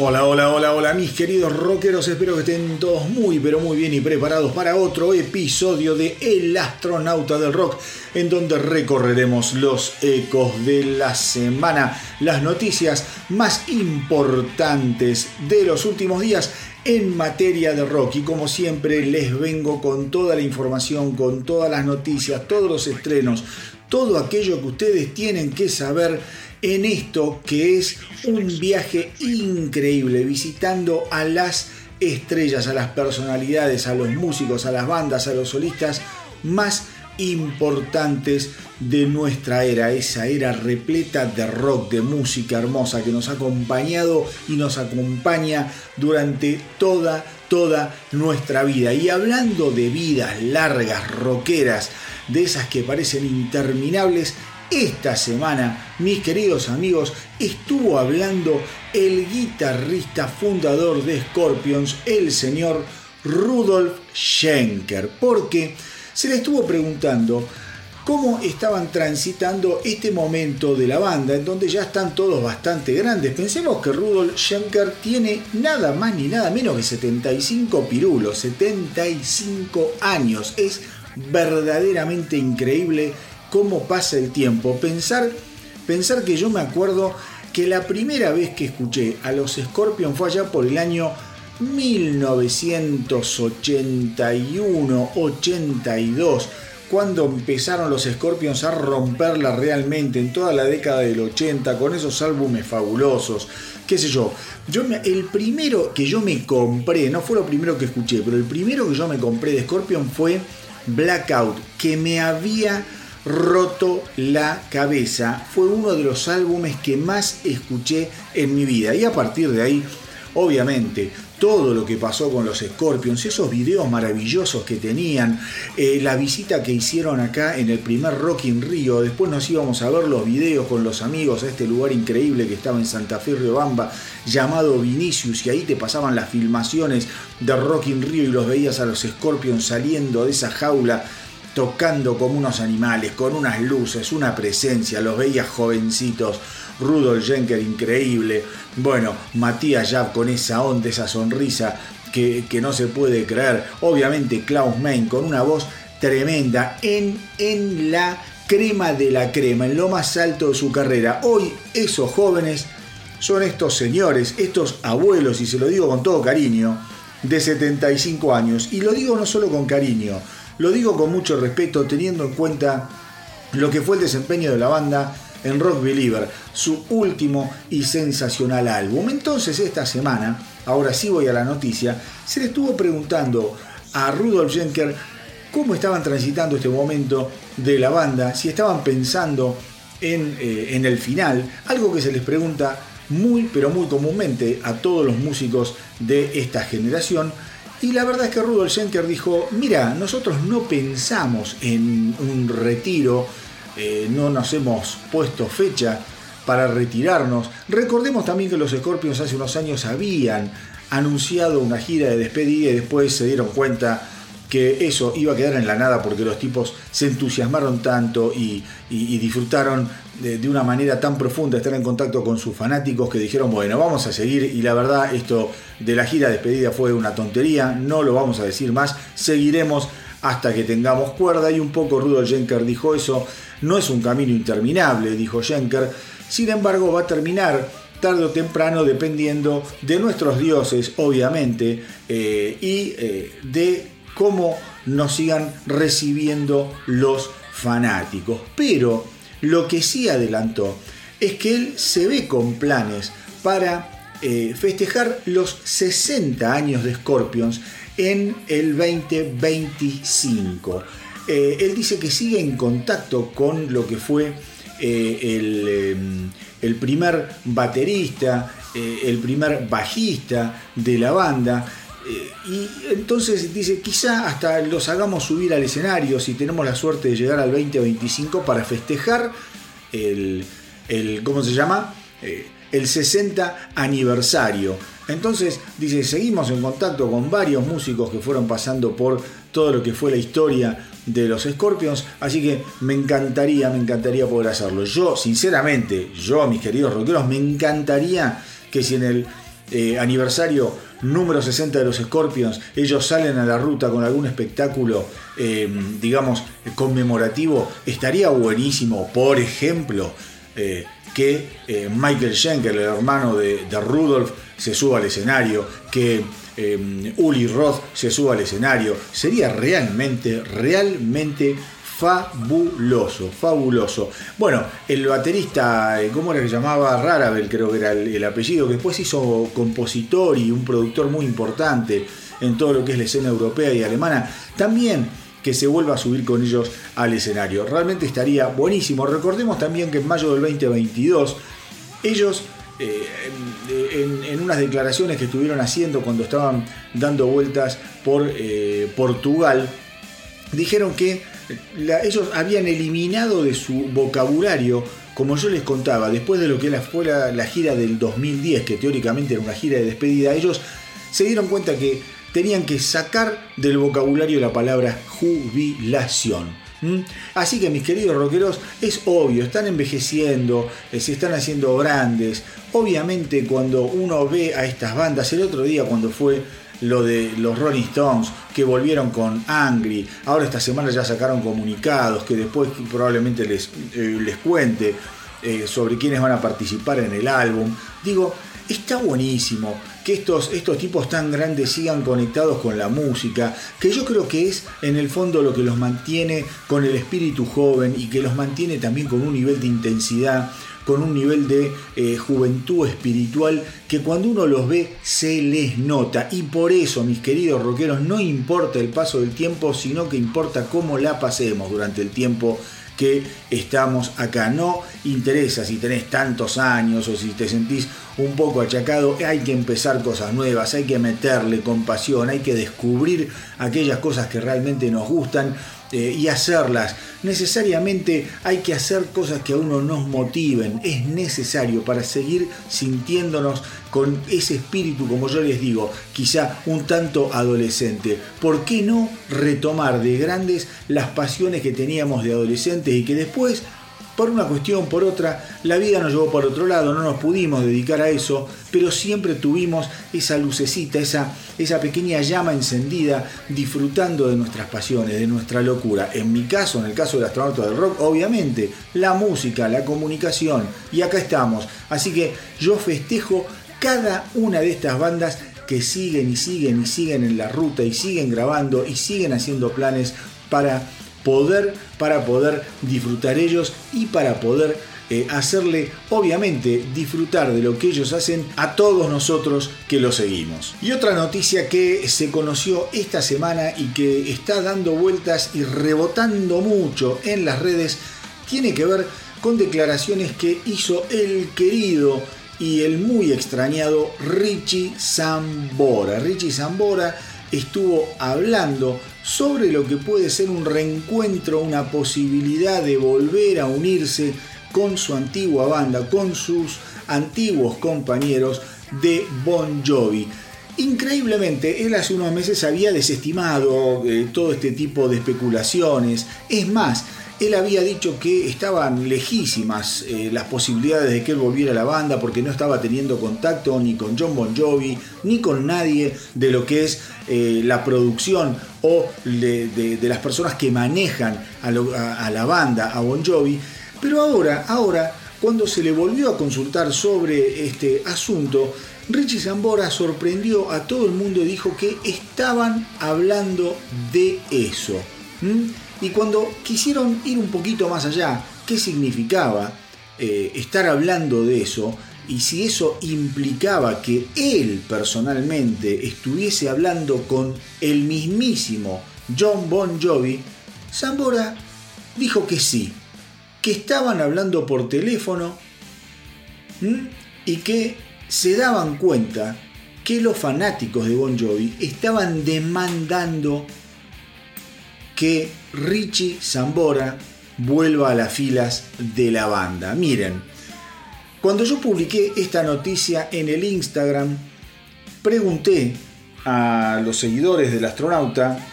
Hola, hola, hola, hola, mis queridos rockeros. Espero que estén todos muy, pero muy bien y preparados para otro episodio de El astronauta del rock, en donde recorreremos los ecos de la semana, las noticias más importantes de los últimos días en materia de rock. Y como siempre, les vengo con toda la información, con todas las noticias, todos los estrenos, todo aquello que ustedes tienen que saber en esto que es un viaje increíble, visitando a las estrellas, a las personalidades, a los músicos, a las bandas, a los solistas más importantes de nuestra era, esa era repleta de rock, de música hermosa que nos ha acompañado y nos acompaña durante toda, toda nuestra vida. Y hablando de vidas largas, rockeras, de esas que parecen interminables, esta semana, mis queridos amigos, estuvo hablando el guitarrista fundador de Scorpions, el señor Rudolf Schenker, porque se le estuvo preguntando cómo estaban transitando este momento de la banda, en donde ya están todos bastante grandes. Pensemos que Rudolf Schenker tiene nada más ni nada menos que 75 pirulos, 75 años. Es verdaderamente increíble cómo pasa el tiempo. Pensar, pensar que yo me acuerdo que la primera vez que escuché a los Scorpions fue allá por el año 1981-82, cuando empezaron los Scorpions a romperla realmente en toda la década del 80 con esos álbumes fabulosos. Qué sé yo, yo el primero que yo me compré, no fue lo primero que escuché, pero el primero que yo me compré de Scorpion fue Blackout, que me había roto la cabeza. Fue uno de los álbumes que más escuché en mi vida. Y a partir de ahí, obviamente, todo lo que pasó con los Scorpions, esos videos maravillosos que tenían, eh, la visita que hicieron acá en el primer Rock in Rio, después nos íbamos a ver los videos con los amigos a este lugar increíble que estaba en Santa Fe, Riobamba, llamado Vinicius, y ahí te pasaban las filmaciones de Rock in Rio y los veías a los Scorpions saliendo de esa jaula tocando como unos animales, con unas luces, una presencia, los veías jovencitos, Rudolf Jenker increíble, bueno, Matías Jab con esa onda, esa sonrisa que, que, no se puede creer, obviamente Klaus Main con una voz tremenda en, en la crema de la crema, en lo más alto de su carrera. Hoy esos jóvenes son estos señores, estos abuelos, y se lo digo con todo cariño, de 75 años, y lo digo no solo con cariño, lo digo con mucho respeto teniendo en cuenta lo que fue el desempeño de la banda en Rock Believer, su último y sensacional álbum. Entonces esta semana, ahora sí voy a la noticia, se le estuvo preguntando a Rudolf Schenker cómo estaban transitando este momento de la banda, si estaban pensando en, eh, en el final, algo que se les pregunta muy pero muy comúnmente a todos los músicos de esta generación, y la verdad es que Rudolf Schenker dijo, mira, nosotros no pensamos en un retiro, eh, no nos hemos puesto fecha para retirarnos. Recordemos también que los Scorpions hace unos años habían anunciado una gira de despedida y después se dieron cuenta que eso iba a quedar en la nada porque los tipos se entusiasmaron tanto y, disfrutaron de, una manera tan profunda estar en contacto con sus fanáticos que dijeron, bueno, vamos a seguir y la verdad esto de la gira despedida fue una tontería, no lo vamos a decir más, seguiremos hasta que tengamos cuerda. Y un poco Rudolf Schenker dijo eso, no es un camino interminable, dijo Schenker, sin embargo va a terminar tarde o temprano dependiendo de nuestros dioses, obviamente, eh, y eh, de cómo nos sigan recibiendo los fanáticos. Pero lo que sí adelantó es que él se ve con planes para eh, festejar los 60 años de Scorpions en el 2025. Eh, él dice que sigue en contacto con lo que fue eh, em, el, primer baterista, el primer bajista de la banda, y entonces dice, quizá hasta los hagamos subir al escenario si tenemos la suerte de llegar al 2025 para festejar el, ¿cómo se llama? el 60 aniversario. Entonces, dice, seguimos en contacto con varios músicos que fueron pasando por todo lo que fue la historia de los Scorpions, así que me encantaría, me encantaría poder hacerlo. Yo, sinceramente, yo, mis queridos rockeros, me encantaría que si en el eh, aniversario número 60 de los Scorpions ellos salen a la ruta con algún espectáculo, eh, digamos, conmemorativo, estaría buenísimo, por ejemplo, eh, que Michael Schenker, el hermano de, Rudolf, se suba al escenario, que Uli Roth se suba al escenario. Sería realmente, realmente fabuloso, fabuloso. Bueno, el baterista, eh, ¿cómo era que llamaba? Rarabel, creo que era el, apellido, que después hizo compositor y un productor muy importante en todo lo que es la escena europea y alemana, también que se vuelva a subir con ellos al escenario. Realmente estaría buenísimo. Recordemos también que en mayo del 2022 ellos eh, en, unas declaraciones que estuvieron haciendo cuando estaban dando vueltas por eh, Portugal, dijeron que ellos habían eliminado de su vocabulario, como yo les contaba, después de lo que fue la gira del 2010, que teóricamente era una gira de despedida, ellos se dieron cuenta que tenían que sacar del vocabulario la palabra jubilación. Así que mis queridos rockeros, es obvio, están envejeciendo, eh, se están haciendo grandes. Obviamente cuando uno ve a estas bandas, el otro día cuando fue lo de los Rolling Stones que volvieron con Angry, ahora esta semana ya sacaron comunicados que después probablemente les, eh, les cuente eh, sobre quiénes van a participar en el álbum. Digo, está buenísimo que estos, estos tipos tan grandes sigan conectados con la música, que yo creo que es en el fondo lo que los mantiene con el espíritu joven y que los mantiene también con un nivel de intensidad, con un nivel de eh, juventud espiritual que cuando uno los ve se les nota. Y por eso, mis queridos rockeros, no importa el paso del tiempo, sino que importa cómo la pasemos durante el tiempo que estamos acá. No interesa si tenés tantos años o si te sentís un poco achacado, hay que empezar cosas nuevas, hay que meterle compasión, hay que descubrir aquellas cosas que realmente nos gustan eh, y hacerlas. Necesariamente hay que hacer cosas que a uno nos motiven, es necesario para seguir sintiéndonos con ese espíritu, como yo les digo, quizá un tanto adolescente. ¿Por qué no retomar de grandes las pasiones que teníamos de adolescentes y que después por una cuestión, por otra, la vida nos llevó por otro lado, no nos pudimos dedicar a eso, pero siempre tuvimos esa lucecita, esa, esa pequeña llama encendida, disfrutando de nuestras pasiones, de nuestra locura. En mi caso, en el caso del astronauta del rock, obviamente, la música, la comunicación, y acá estamos. Así que yo festejo cada una de estas bandas que siguen y siguen y siguen en la ruta y siguen grabando y siguen haciendo planes para poder, para poder disfrutar ellos y para poder eh, hacerle, obviamente, disfrutar de lo que ellos hacen a todos nosotros que lo seguimos. Y otra noticia que se conoció esta semana y que está dando vueltas y rebotando mucho en las redes tiene que ver con declaraciones que hizo el querido y el muy extrañado Richie Zambora. Richie Zambora estuvo hablando sobre lo que puede ser un reencuentro, una posibilidad de volver a unirse con su antigua banda, con sus antiguos compañeros de Bon Jovi. Increíblemente, él hace unos meses había desestimado eh, todo este tipo de especulaciones. Es más, él había dicho que estaban lejísimas eh, las posibilidades de que él volviera a la banda porque no estaba teniendo contacto ni con John Bon Jovi ni con nadie de lo que es eh, la producción o de, las personas que manejan a, la banda, a Bon Jovi. Pero ahora, ahora, cuando se le volvió a consultar sobre este asunto, Richie Zambora sorprendió a todo el mundo y dijo que estaban hablando de eso. Y cuando quisieron ir un poquito más allá, ¿qué significaba eh, estar hablando de eso? Y si eso implicaba que él personalmente estuviese hablando con el mismísimo John Bon Jovi, Zambora dijo que sí, que estaban hablando por teléfono y que se daban cuenta que los fanáticos de Bon Jovi estaban demandando que Richie Zambora vuelva a las filas de la banda. Miren, cuando yo publiqué esta noticia en el Instagram, pregunté a los seguidores del astronauta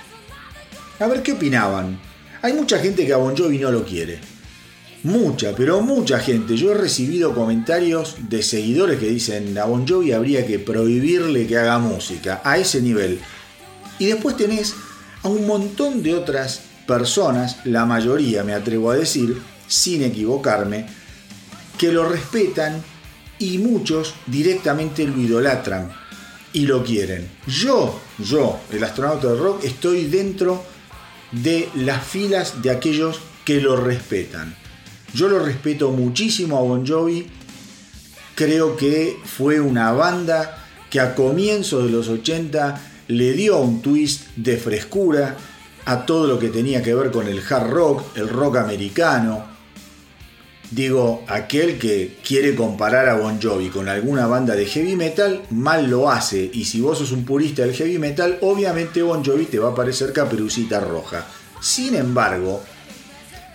a ver qué opinaban. Hay mucha gente que a Bon Jovi no lo quiere. Mucha, pero mucha gente. Yo he recibido comentarios de seguidores que dicen a Bon Jovi habría que prohibirle que haga música. A ese nivel. Y después tenés a un montón de otras personas, la mayoría me atrevo a decir, sin equivocarme, que lo respetan y muchos directamente lo idolatran y lo quieren. Yo, yo, el astronauta de rock, estoy dentro de las filas de aquellos que lo respetan. Yo lo respeto muchísimo a Bon Jovi. Creo que fue una banda que a comienzos de los 80 le dio un twist de frescura a todo lo que tenía que ver con el hard rock, el rock americano. Digo, aquel que quiere comparar a Bon Jovi con alguna banda de heavy metal, mal lo hace. Y si vos sos un purista del heavy metal, obviamente Bon Jovi te va a parecer caperucita roja. Sin embargo,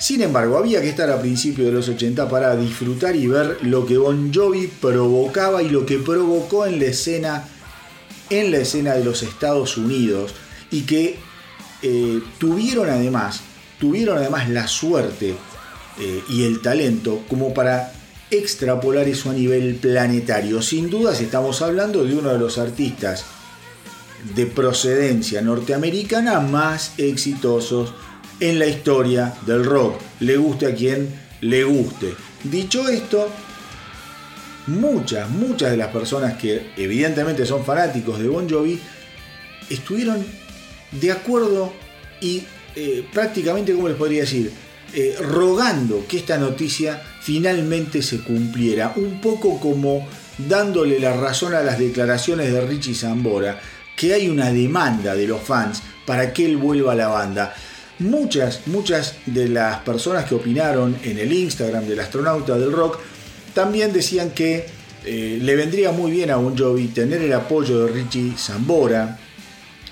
sin embargo, había que estar a principios de los 80 para disfrutar y ver lo que Bon Jovi provocaba y lo que provocó en la escena, en la escena de los Estados Unidos y que eh, tuvieron además, tuvieron además la suerte eh, y el talento como para extrapolar eso a nivel planetario. Sin dudas estamos hablando de uno de los artistas de procedencia norteamericana más exitosos en la historia del rock, le guste a quien le guste. Dicho esto, muchas, muchas de las personas que evidentemente son fanáticos de Bon Jovi estuvieron de acuerdo y eh, prácticamente, ¿cómo les podría decir? Eh, rogando que esta noticia finalmente se cumpliera, un poco como dándole la razón a las declaraciones de Richie Zambora, que hay una demanda de los fans para que él vuelva a la banda. Muchas, muchas de las personas que opinaron en el Instagram del astronauta del rock también decían que eh, le vendría muy bien a Bon Jovi tener el apoyo de Richie Zambora,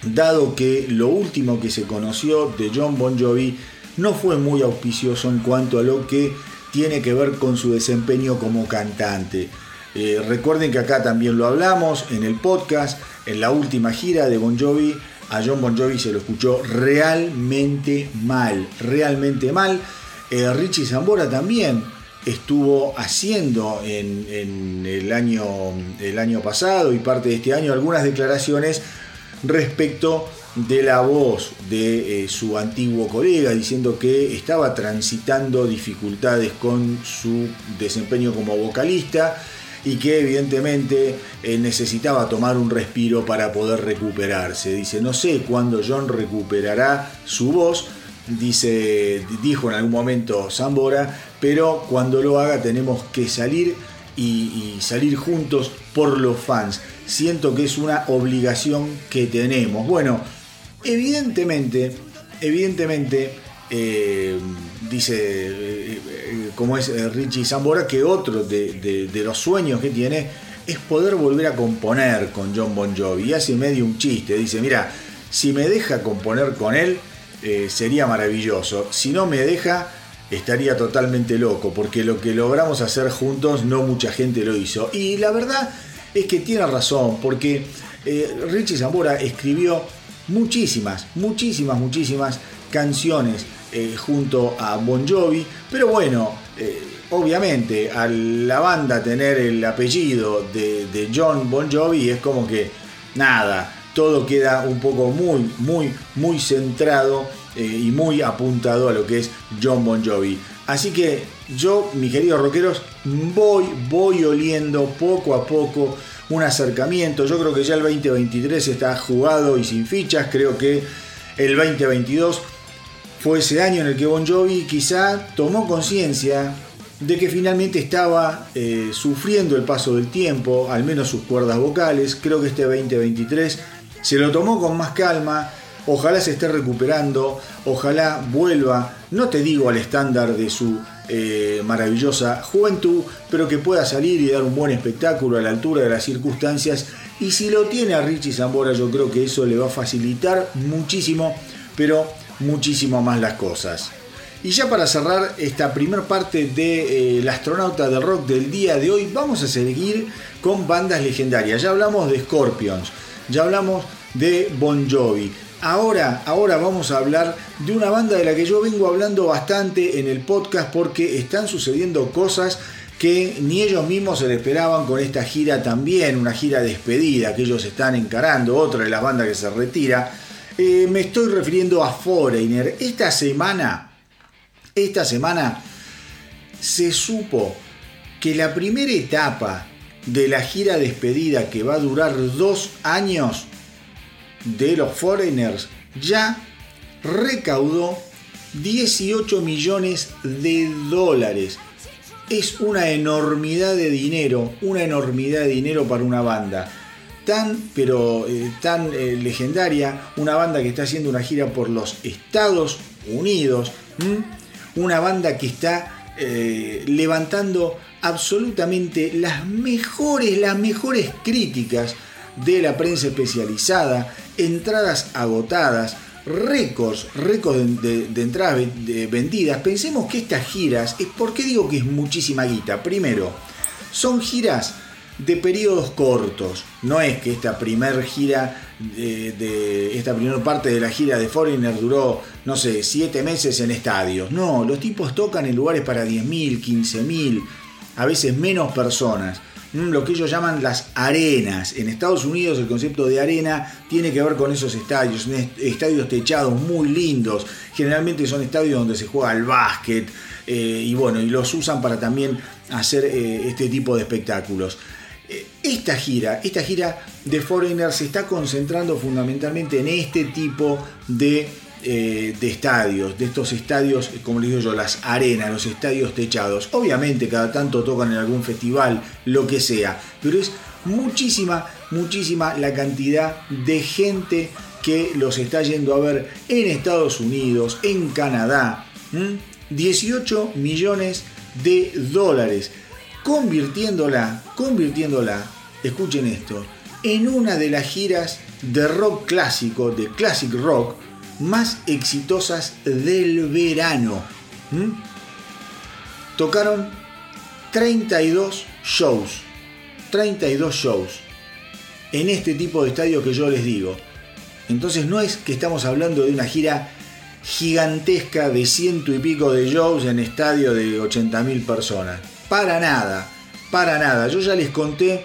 dado que lo último que se conoció de John Bon Jovi no fue muy auspicioso en cuanto a lo que tiene que ver con su desempeño como cantante. Eh, recuerden que acá también lo hablamos en el podcast, en la última gira de Bon Jovi a John Bon Jovi se lo escuchó realmente mal, realmente mal. Eh, Richie Zambora también estuvo haciendo en, el, año, el año pasado y parte de este año algunas declaraciones respecto de la voz de eh, su antiguo colega diciendo que estaba transitando dificultades con su desempeño como vocalista y que evidentemente eh, necesitaba tomar un respiro para poder recuperarse. Dice, no sé cuándo John recuperará su voz, dice, dijo en algún momento Zambora, pero cuando lo haga tenemos que salir y, salir juntos por los fans. Siento que es una obligación que tenemos. Bueno, evidentemente, evidentemente, eh, dice eh, eh, como es Richie Zambora, que otro de, los sueños que tiene es poder volver a componer con John Bon Jovi. Y hace medio un chiste, dice, mira, si me deja componer con él, sería maravilloso. Si no me deja, estaría totalmente loco, porque lo que logramos hacer juntos no mucha gente lo hizo. Y la verdad es que tiene razón, porque Richie Zambora escribió muchísimas, muchísimas, muchísimas canciones eh, junto a Bon Jovi, pero bueno, eh, obviamente a la banda tener el apellido de, John Bon Jovi es como que nada, todo queda un poco muy, muy, muy centrado eh, y muy apuntado a lo que es John Bon Jovi. Así que yo, mis queridos rockeros, voy, voy oliendo poco a poco un acercamiento. Yo creo que ya el 2023 está jugado y sin fichas. Creo que el 2022 fue ese año en el que Bon Jovi quizá tomó conciencia de que finalmente estaba eh, sufriendo el paso del tiempo, al menos sus cuerdas vocales. Creo que este 2023 se lo tomó con más calma. Ojalá se esté recuperando, ojalá vuelva, no te digo al estándar de su eh, maravillosa juventud, pero que pueda salir y dar un buen espectáculo a la altura de las circunstancias. Y si lo tiene a Richie Zambora, yo creo que eso le va a facilitar muchísimo, pero muchísimo más las cosas. Y ya para cerrar esta primera parte de eh, astronauta de rock del día de hoy, vamos a seguir con bandas legendarias. Ya hablamos de Scorpions, ya hablamos de Bon Jovi. Ahora, ahora vamos a hablar de una banda de la que yo vengo hablando bastante en el podcast porque están sucediendo cosas que ni ellos mismos se le esperaban con esta gira también, una gira despedida que ellos están encarando, otra de las bandas que se retira. Eh, me estoy refiriendo a Foreigner. Esta semana, esta semana se supo que la primera etapa de la gira despedida que va a durar dos años de los Foreigners ya recaudó 18 millones de dólares. Es una enormidad de dinero, una enormidad de dinero para una banda. Tan, pero eh, tan eh, legendaria, una banda que está haciendo una gira por los Estados Unidos, una banda que está eh, levantando absolutamente las mejores, las mejores críticas de la prensa especializada, entradas agotadas, récords, récords de, entradas vendidas. Pensemos que estas giras, ¿por qué digo que es muchísima guita? Primero, son giras de periodos cortos. No es que esta primer gira de, esta primera parte de la gira de Foreigner duró, no sé, 7 meses en estadios. No, los tipos tocan en lugares para 10.000, 15.000, a veces menos personas. Mm, lo que ellos llaman las arenas. En Estados Unidos el concepto de arena tiene que ver con esos estadios, estadios techados muy lindos. Generalmente son estadios donde se juega al básquet eh, y bueno, y los usan para también hacer eh, este tipo de espectáculos. Eh, esta gira, esta gira de Foreigner se está concentrando fundamentalmente en este tipo de eh, de estadios, de estos estadios, como les digo yo, las arenas, los estadios techados. Obviamente cada tanto tocan en algún festival, lo que sea, pero es muchísima, muchísima la cantidad de gente que los está yendo a ver en Estados Unidos, en Canadá. 18 millones de dólares, convirtiéndola, convirtiéndola, escuchen esto, en una de las giras de rock clásico, de classic rock, más exitosas del verano. Tocaron 32 shows. 32 shows. En este tipo de estadio que yo les digo. Entonces no es que estamos hablando de una gira gigantesca de ciento y pico de shows en estadio de 80.000 personas. Para nada, para nada. Yo ya les conté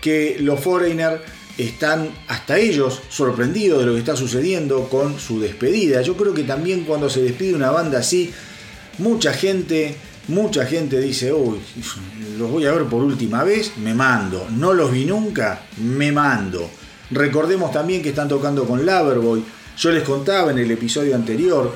que los Foreigner están hasta ellos sorprendidos de lo que está sucediendo con su despedida. Yo creo que también cuando se despide una banda así, mucha gente, mucha gente dice, uy, los voy a ver por última vez, me mando. No los vi nunca, me mando. Recordemos también que están tocando con Loverboy. Yo les contaba en el episodio anterior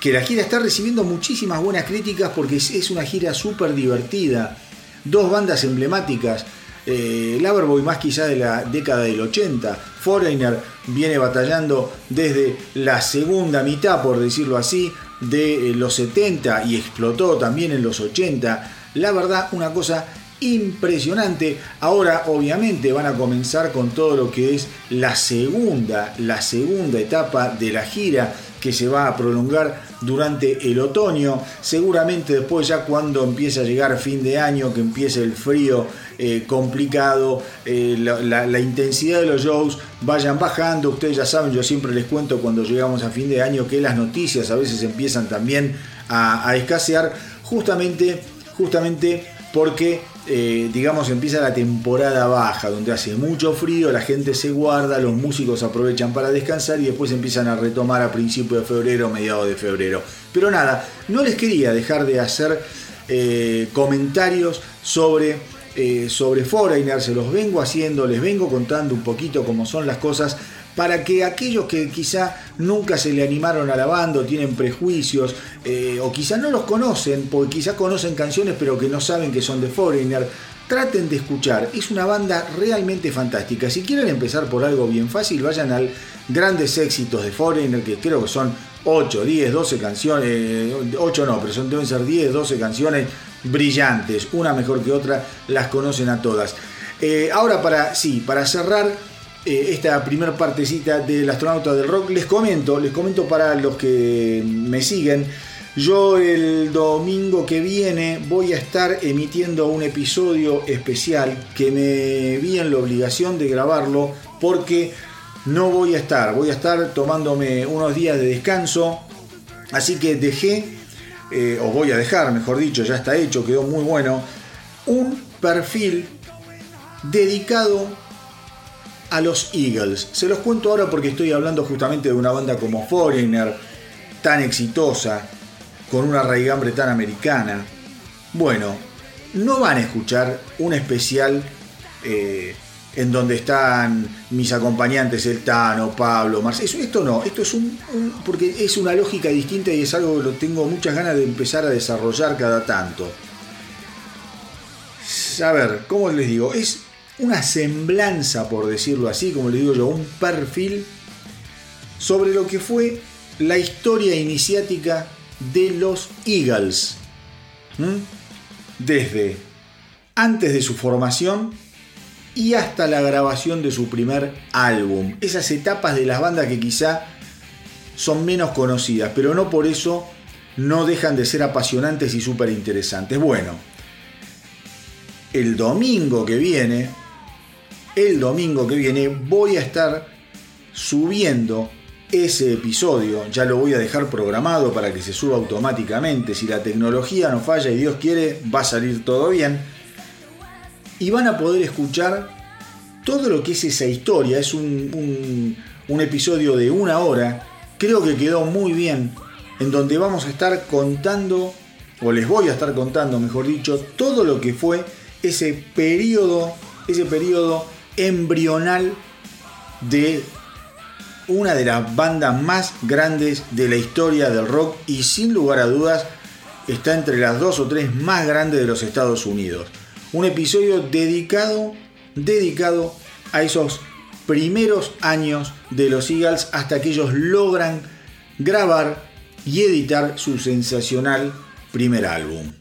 que la gira está recibiendo muchísimas buenas críticas porque es una gira súper divertida. Dos bandas emblemáticas eh, Loverboy más quizá de la década del 80. Foreigner viene batallando desde la segunda mitad, por decirlo así, de eh, los 70 y explotó también en los 80. La verdad, una cosa impresionante. Ahora obviamente van a comenzar con todo lo que es la segunda, la segunda etapa de la gira que se va a prolongar durante el otoño. Seguramente después ya cuando empiece a llegar fin de año, que empiece el frío eh, complicado, eh, la, intensidad de los shows vayan bajando. Ustedes ya saben, yo siempre les cuento cuando llegamos a fin de año que las noticias a veces empiezan también a, escasear, justamente, justamente porque eh, digamos, empieza la temporada baja, donde hace mucho frío, la gente se guarda, los músicos aprovechan para descansar y después empiezan a retomar a principios de febrero, mediados de febrero. Pero nada, no les quería dejar de hacer eh, comentarios sobre, eh, sobre Foreigner, se los vengo haciendo, les vengo contando un poquito cómo son las cosas para que aquellos que quizá nunca se le animaron a la banda o tienen prejuicios eh, o quizá no los conocen, porque quizá conocen canciones pero que no saben que son de Foreigner, traten de escuchar. Es una banda realmente fantástica. Si quieren empezar por algo bien fácil, vayan al grandes éxitos de Foreigner, que creo que son 8, 10, 12 canciones, 8 no, pero son, deben ser 10, 12 canciones brillantes, una mejor que otra, las conocen a todas. Eh, ahora para, sí, para cerrar, eh, esta primera partecita del astronauta del rock. Les comento, les comento para los que me siguen. Yo el domingo que viene voy a estar emitiendo un episodio especial que me vi en la obligación de grabarlo porque no voy a estar, voy a estar tomándome unos días de descanso, así que dejé, eh, o voy a dejar, mejor dicho, ya está hecho, quedó muy bueno, un perfil dedicado a los Eagles. Se los cuento ahora porque estoy hablando justamente de una banda como Foreigner, tan exitosa, con una raigambre tan americana. Bueno, no van a escuchar un especial eh, en donde están mis acompañantes, el Tano, Pablo, Marcelo. Esto no, esto es un, porque es una lógica distinta y es algo que lo tengo muchas ganas de empezar a desarrollar cada tanto. A ver, ¿cómo les digo? Es una semblanza, por decirlo así, como le digo yo, un perfil sobre lo que fue la historia iniciática de los Eagles. Desde antes de su formación y hasta la grabación de su primer álbum. Esas etapas de las bandas que quizá son menos conocidas, pero no por eso no dejan de ser apasionantes y súper interesantes. Bueno, el domingo que viene el domingo que viene voy a estar subiendo ese episodio. Ya lo voy a dejar programado para que se suba automáticamente. Si la tecnología no falla y Dios quiere, va a salir todo bien. Y van a poder escuchar todo lo que es esa historia. Es un, un episodio de una hora. Creo que quedó muy bien. En donde vamos a estar contando, o les voy a estar contando, mejor dicho, todo lo que fue ese periodo, ese periodo embrional de una de las bandas más grandes de la historia del rock y sin lugar a dudas está entre las dos o tres más grandes de los Estados Unidos. Un episodio dedicado, dedicado a esos primeros años de los Eagles hasta que ellos logran grabar y editar su sensacional primer álbum.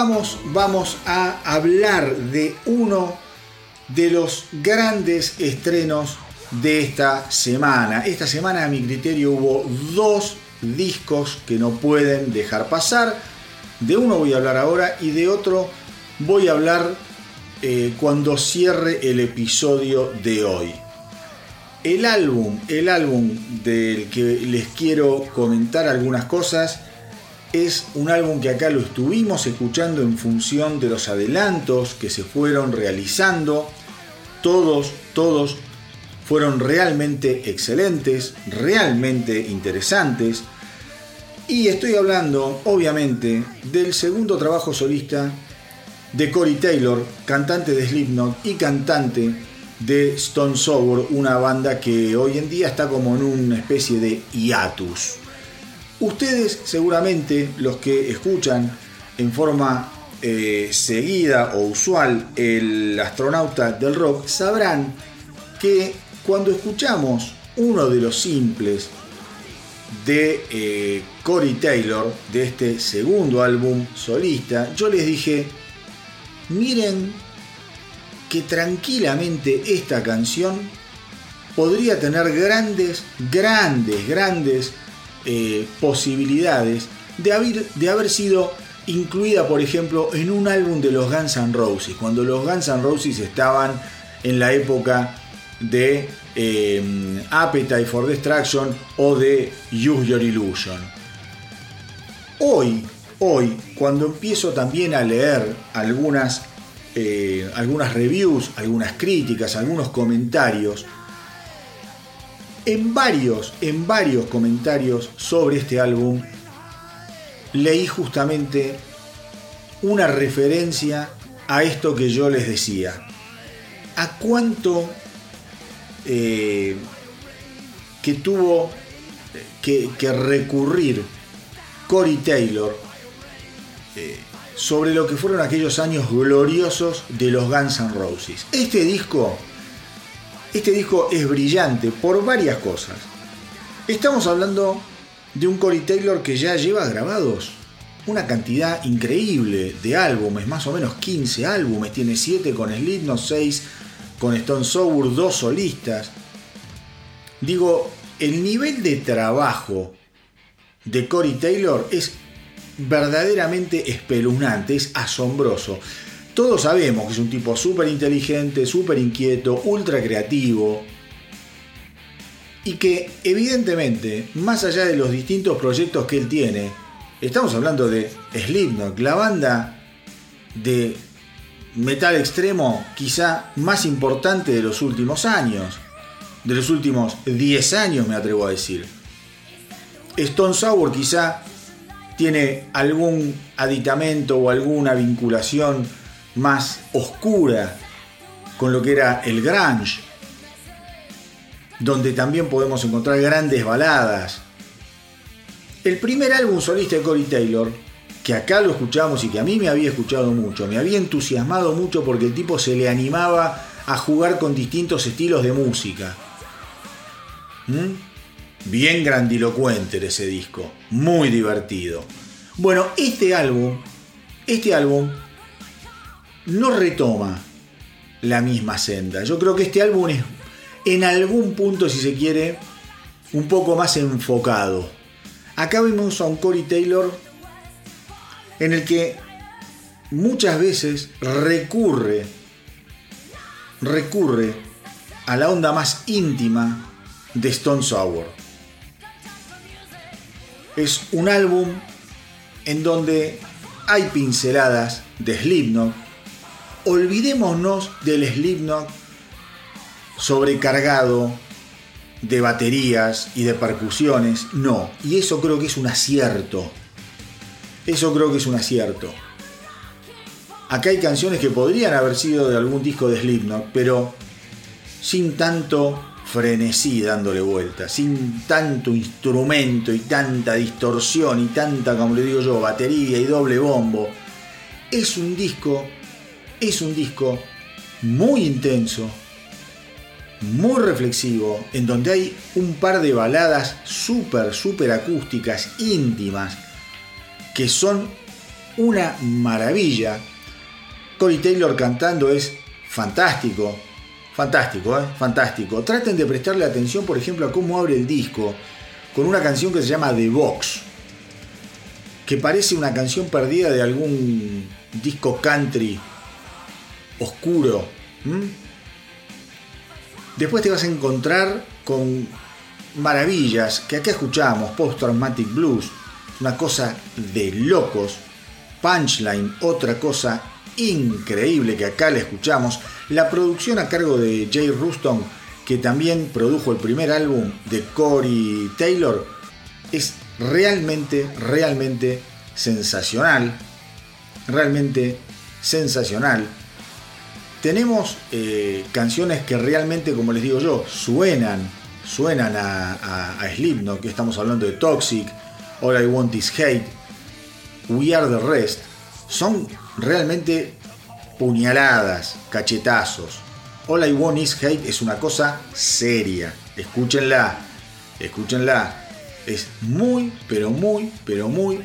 Vamos, vamos a hablar de uno de los grandes estrenos de esta semana. Esta semana a mi criterio hubo dos discos que no pueden dejar pasar. De uno voy a hablar ahora y de otro voy a hablar eh, cuando cierre el episodio de hoy. El álbum, el álbum del que les quiero comentar algunas cosas es un álbum que acá lo estuvimos escuchando en función de los adelantos que se fueron realizando. Todos, todos fueron realmente excelentes, realmente interesantes. Y estoy hablando, obviamente, del segundo trabajo solista de Cory Taylor, cantante de Slipknot y cantante de Stone Sour, una banda que hoy en día está como en una especie de hiatus. Ustedes seguramente, los que escuchan en forma eh, seguida o usual el astronauta del rock, sabrán que cuando escuchamos uno de los simples de eh, Cory Taylor, de este segundo álbum solista, yo les dije, miren que tranquilamente esta canción podría tener grandes, grandes, grandes eh, posibilidades de haber, de haber sido incluida, por ejemplo, en un álbum de los Guns N' Roses, cuando los Guns N' Roses estaban en la época de eh, Appetite for Destruction o de Use Your Illusion. Hoy, hoy, cuando empiezo también a leer algunas, eh, algunas reviews, algunas críticas, algunos comentarios, en varios, en varios comentarios sobre este álbum, leí justamente una referencia a esto que yo les decía. ¿A cuánto eh, que tuvo que, recurrir Cory Taylor eh, sobre lo que fueron aquellos años gloriosos de los Guns N' Roses? Este disco este disco es brillante por varias cosas. Estamos hablando de un Corey Taylor que ya lleva grabados una cantidad increíble de álbumes, más o menos 15 álbumes, tiene 7 con Slipknot, 6 con Stone Sour, 2 solistas. Digo, el nivel de trabajo de Corey Taylor es verdaderamente espeluznante, es asombroso. Todos sabemos que es un tipo súper inteligente, súper inquieto, ultra creativo. Y que evidentemente, más allá de los distintos proyectos que él tiene, estamos hablando de Slipknot, la banda de metal extremo quizá más importante de los últimos años. De los últimos 10 años me atrevo a decir. Stone Sour quizá tiene algún aditamento o alguna vinculación más oscura con lo que era el grunge, donde también podemos encontrar grandes baladas. El primer álbum solista de Corey Taylor, que acá lo escuchamos y que a mí me había escuchado mucho, me había entusiasmado mucho porque el tipo se le animaba a jugar con distintos estilos de música. ¿Mm? Bien grandilocuente ese disco, muy divertido. Bueno, este álbum, este álbum no retoma la misma senda. Yo creo que este álbum es en algún punto, si se quiere, un poco más enfocado. Acá vemos a un Corey Taylor en el que muchas veces recurre, recurre a la onda más íntima de Stone Sour. Es un álbum en donde hay pinceladas de Slipknot, olvidémonos del Slipknot sobrecargado de baterías y de percusiones. No, y eso creo que es un acierto. Eso creo que es un acierto. Acá hay canciones que podrían haber sido de algún disco de Slipknot, pero sin tanto frenesí dándole vuelta, sin tanto instrumento y tanta distorsión y tanta, como le digo yo, batería y doble bombo. Es un disco es un disco muy intenso, muy reflexivo, en donde hay un par de baladas súper, súper acústicas, íntimas, que son una maravilla. Corey Taylor cantando es fantástico, fantástico, ¿eh? fantástico. Traten de prestarle atención, por ejemplo, a cómo abre el disco con una canción que se llama The Box, que parece una canción perdida de algún disco country oscuro. Después te vas a encontrar con maravillas que acá escuchamos, Post Traumatic Blues, una cosa de locos, Punchline, otra cosa increíble que acá le escuchamos, la producción a cargo de Jay Ruston, que también produjo el primer álbum de Corey Taylor, es realmente, realmente sensacional, realmente sensacional. Tenemos eh, canciones que realmente, como les digo yo, suenan, suenan a, a, Slipknot, que estamos hablando de Toxic, All I Want Is Hate, We Are The Rest, son realmente puñaladas, cachetazos. All I Want Is Hate es una cosa seria, escúchenla, escúchenla, es muy, pero muy, pero muy,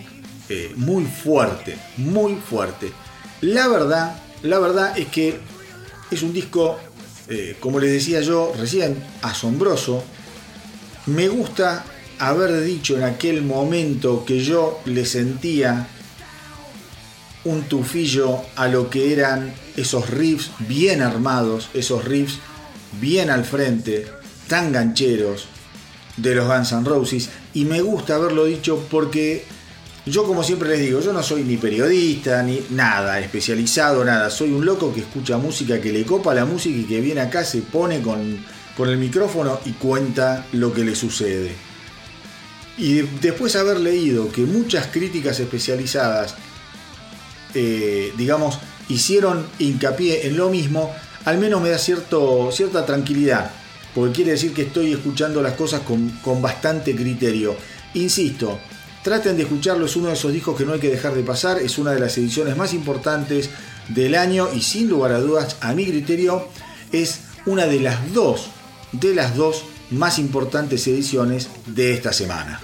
eh, muy fuerte, muy fuerte. La verdad, la verdad es que es un disco, eh, como les decía yo recién, asombroso. Me gusta haber dicho en aquel momento que yo le sentía un tufillo a lo que eran esos riffs bien armados, esos riffs bien al frente, tan gancheros de los Guns N' Roses. Y me gusta haberlo dicho porque yo como siempre les digo, yo no soy ni periodista, ni nada, especializado, nada. Soy un loco que escucha música, que le copa la música y que viene acá, se pone con, con el micrófono y cuenta lo que le sucede. Y después haber leído que muchas críticas especializadas, eh, digamos, hicieron hincapié en lo mismo, al menos me da cierto, cierta tranquilidad, porque quiere decir que estoy escuchando las cosas con, con bastante criterio. Insisto, Traten de escucharlo, es uno de esos discos que no hay que dejar de pasar, es una de las ediciones más importantes del año y sin lugar a dudas, a mi criterio, es una de las dos, de las dos más importantes ediciones de esta semana.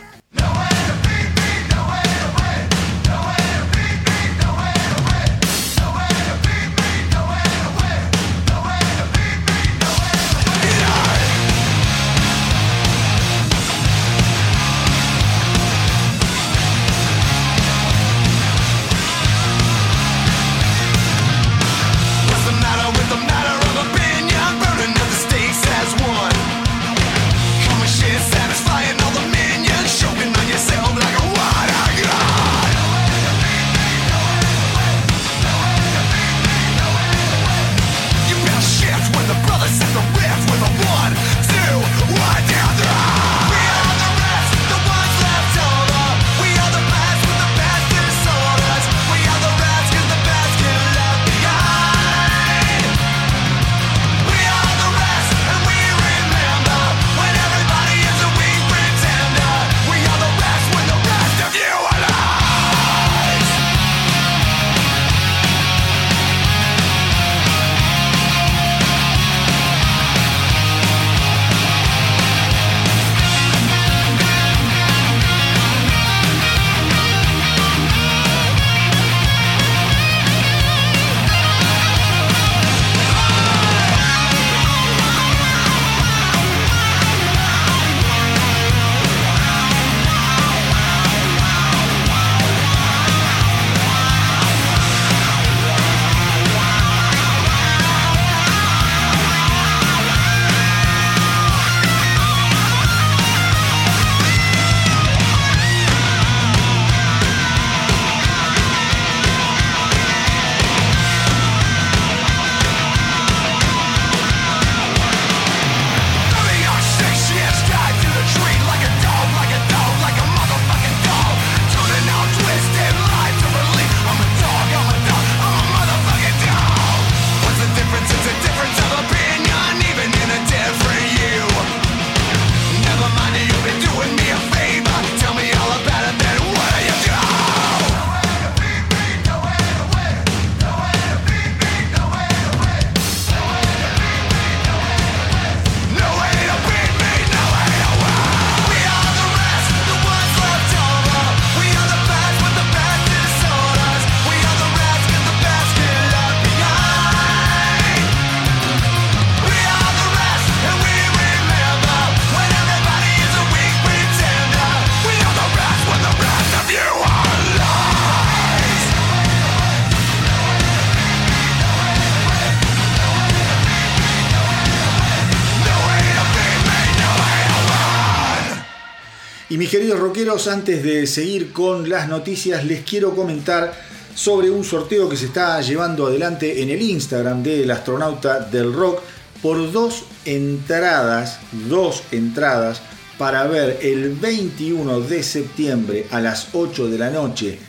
Mis queridos rockeros, antes de seguir con las noticias, les quiero comentar sobre un sorteo que se está llevando adelante en el Instagram del astronauta del rock por dos entradas, dos entradas para ver el 21 de septiembre a las 8 de la noche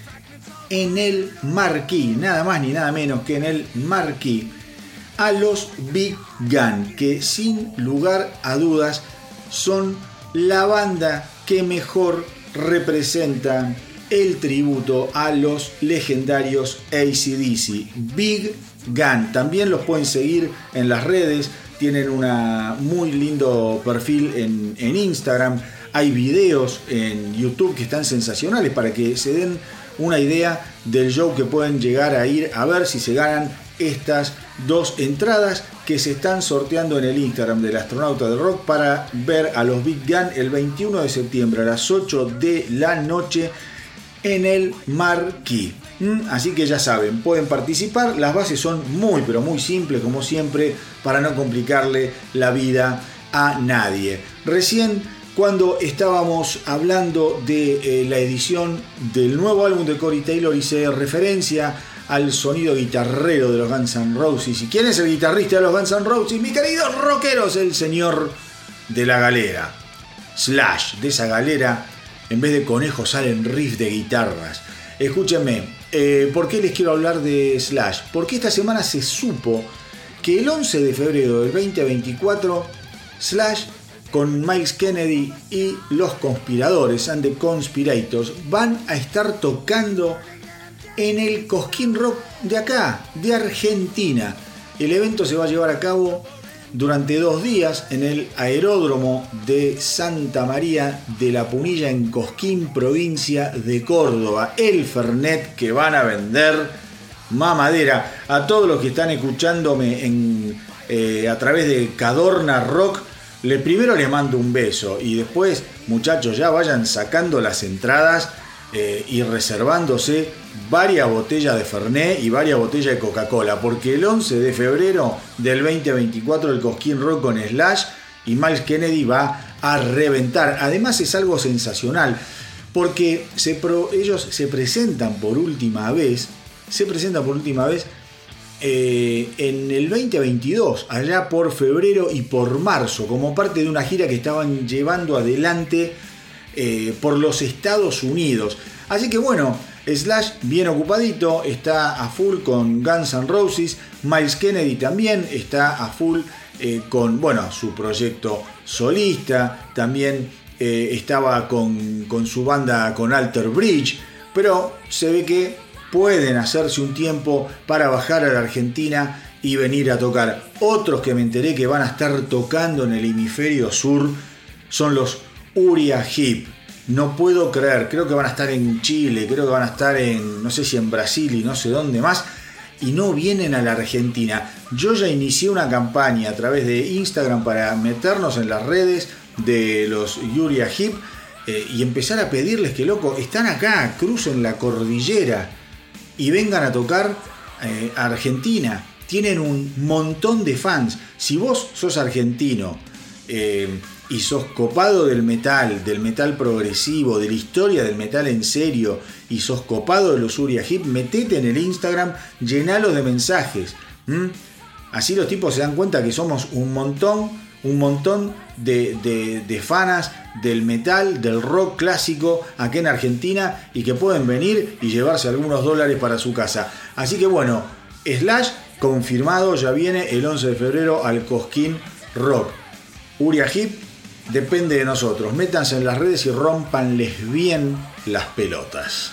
en el Marquí, nada más ni nada menos que en el Marquí, a los Big Gun, que sin lugar a dudas son la banda que mejor representan el tributo a los legendarios ACDC. Big Gun. También los pueden seguir en las redes. Tienen un muy lindo perfil en, en Instagram. Hay videos en YouTube que están sensacionales para que se den una idea del show que pueden llegar a ir a ver si se ganan estas dos entradas que se están sorteando en el Instagram del astronauta del rock para ver a los Big Gun el 21 de septiembre a las 8 de la noche en el Marquis. Mm, así que ya saben, pueden participar. Las bases son muy, pero muy simples, como siempre, para no complicarle la vida a nadie. Recién, cuando estábamos hablando de eh, la edición del nuevo álbum de Corey Taylor, hice referencia al sonido guitarrero de los Guns N' Roses. ¿Y quién es el guitarrista de los Guns N' Roses? Mi querido rockeros, el señor de la galera. Slash, de esa galera, en vez de conejos salen riffs de guitarras. Escúchenme, eh, ¿por qué les quiero hablar de Slash? Porque esta semana se supo que el 11 de febrero del 2024, Slash con Miles Kennedy y los conspiradores and the conspirators van a estar tocando en el Cosquín Rock de acá, de Argentina. El evento se va a llevar a cabo durante dos días en el aeródromo de Santa María de la Punilla en Cosquín, provincia de Córdoba. El Fernet que van a vender mamadera. A todos los que están escuchándome en, eh, a través de Cadorna Rock, le, primero les mando un beso y después, muchachos, ya vayan sacando las entradas eh, y reservándose varias botellas de Fernet y varias botellas de Coca-Cola, porque el 11 de febrero del 2024 el Cosquín Rock con Slash y Miles Kennedy va a reventar. Además es algo sensacional, porque ellos se presentan por última vez, se presentan por última vez eh, en el 2022, allá por febrero y por marzo, como parte de una gira que estaban llevando adelante eh, por los Estados Unidos. Así que bueno, Slash bien ocupadito, está a full con Guns N' Roses, Miles Kennedy también está a full eh, con bueno, su proyecto solista, también eh, estaba con, con su banda con Alter Bridge, pero se ve que pueden hacerse un tiempo para bajar a la Argentina y venir a tocar. Otros que me enteré que van a estar tocando en el hemisferio sur son los Uria Hip. No puedo creer, creo que van a estar en Chile, creo que van a estar en, no sé si en Brasil y no sé dónde más, y no vienen a la Argentina. Yo ya inicié una campaña a través de Instagram para meternos en las redes de los Uria Hip eh, y empezar a pedirles que, loco, están acá, crucen la cordillera y vengan a tocar eh, a Argentina. Tienen un montón de fans. Si vos sos argentino, eh, y sos copado del metal, del metal progresivo, de la historia del metal en serio, y sos copado de los Uria Hip, metete en el Instagram, llenalo de mensajes. Así los tipos se dan cuenta que somos un montón, un montón de, de, fanas del metal, del rock clásico aquí en Argentina y que pueden venir y llevarse algunos dólares para su casa. Así que bueno, Slash confirmado, ya viene el 11 de febrero al Cosquín Rock. Uria Hip depende de nosotros. Métanse en las redes y rompanles bien las pelotas.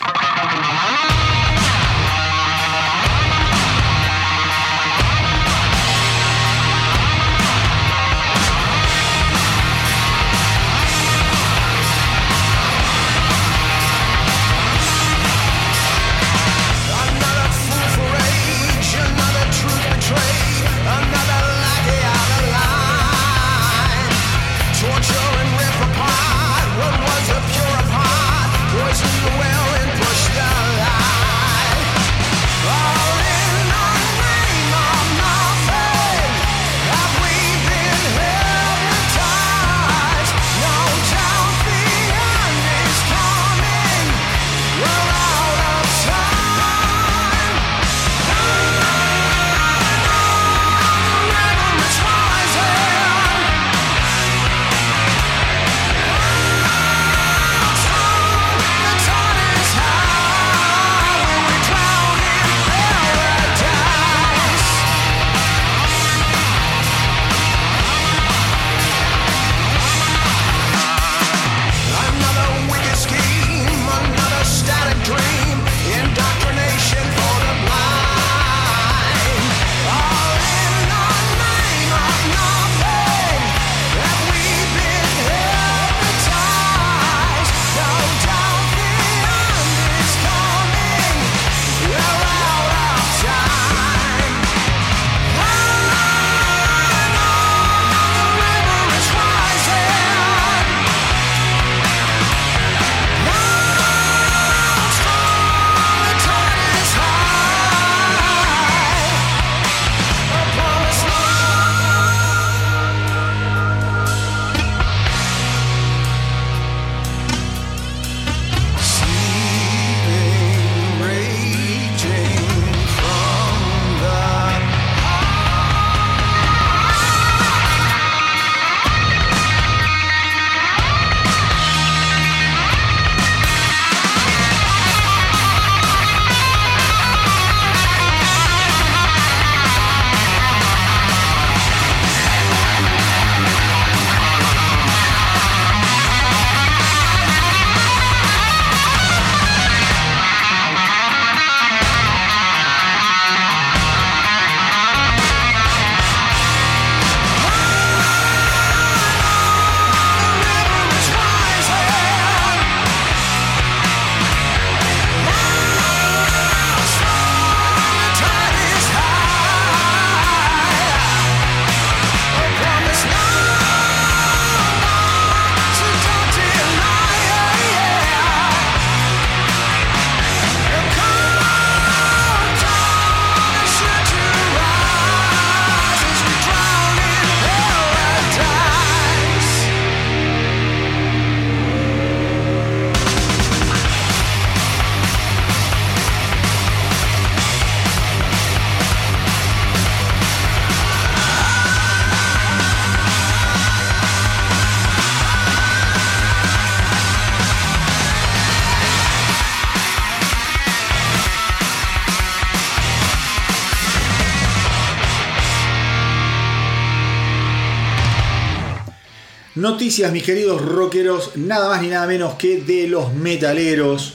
Noticias, mis queridos rockeros, nada más ni nada menos que de los metaleros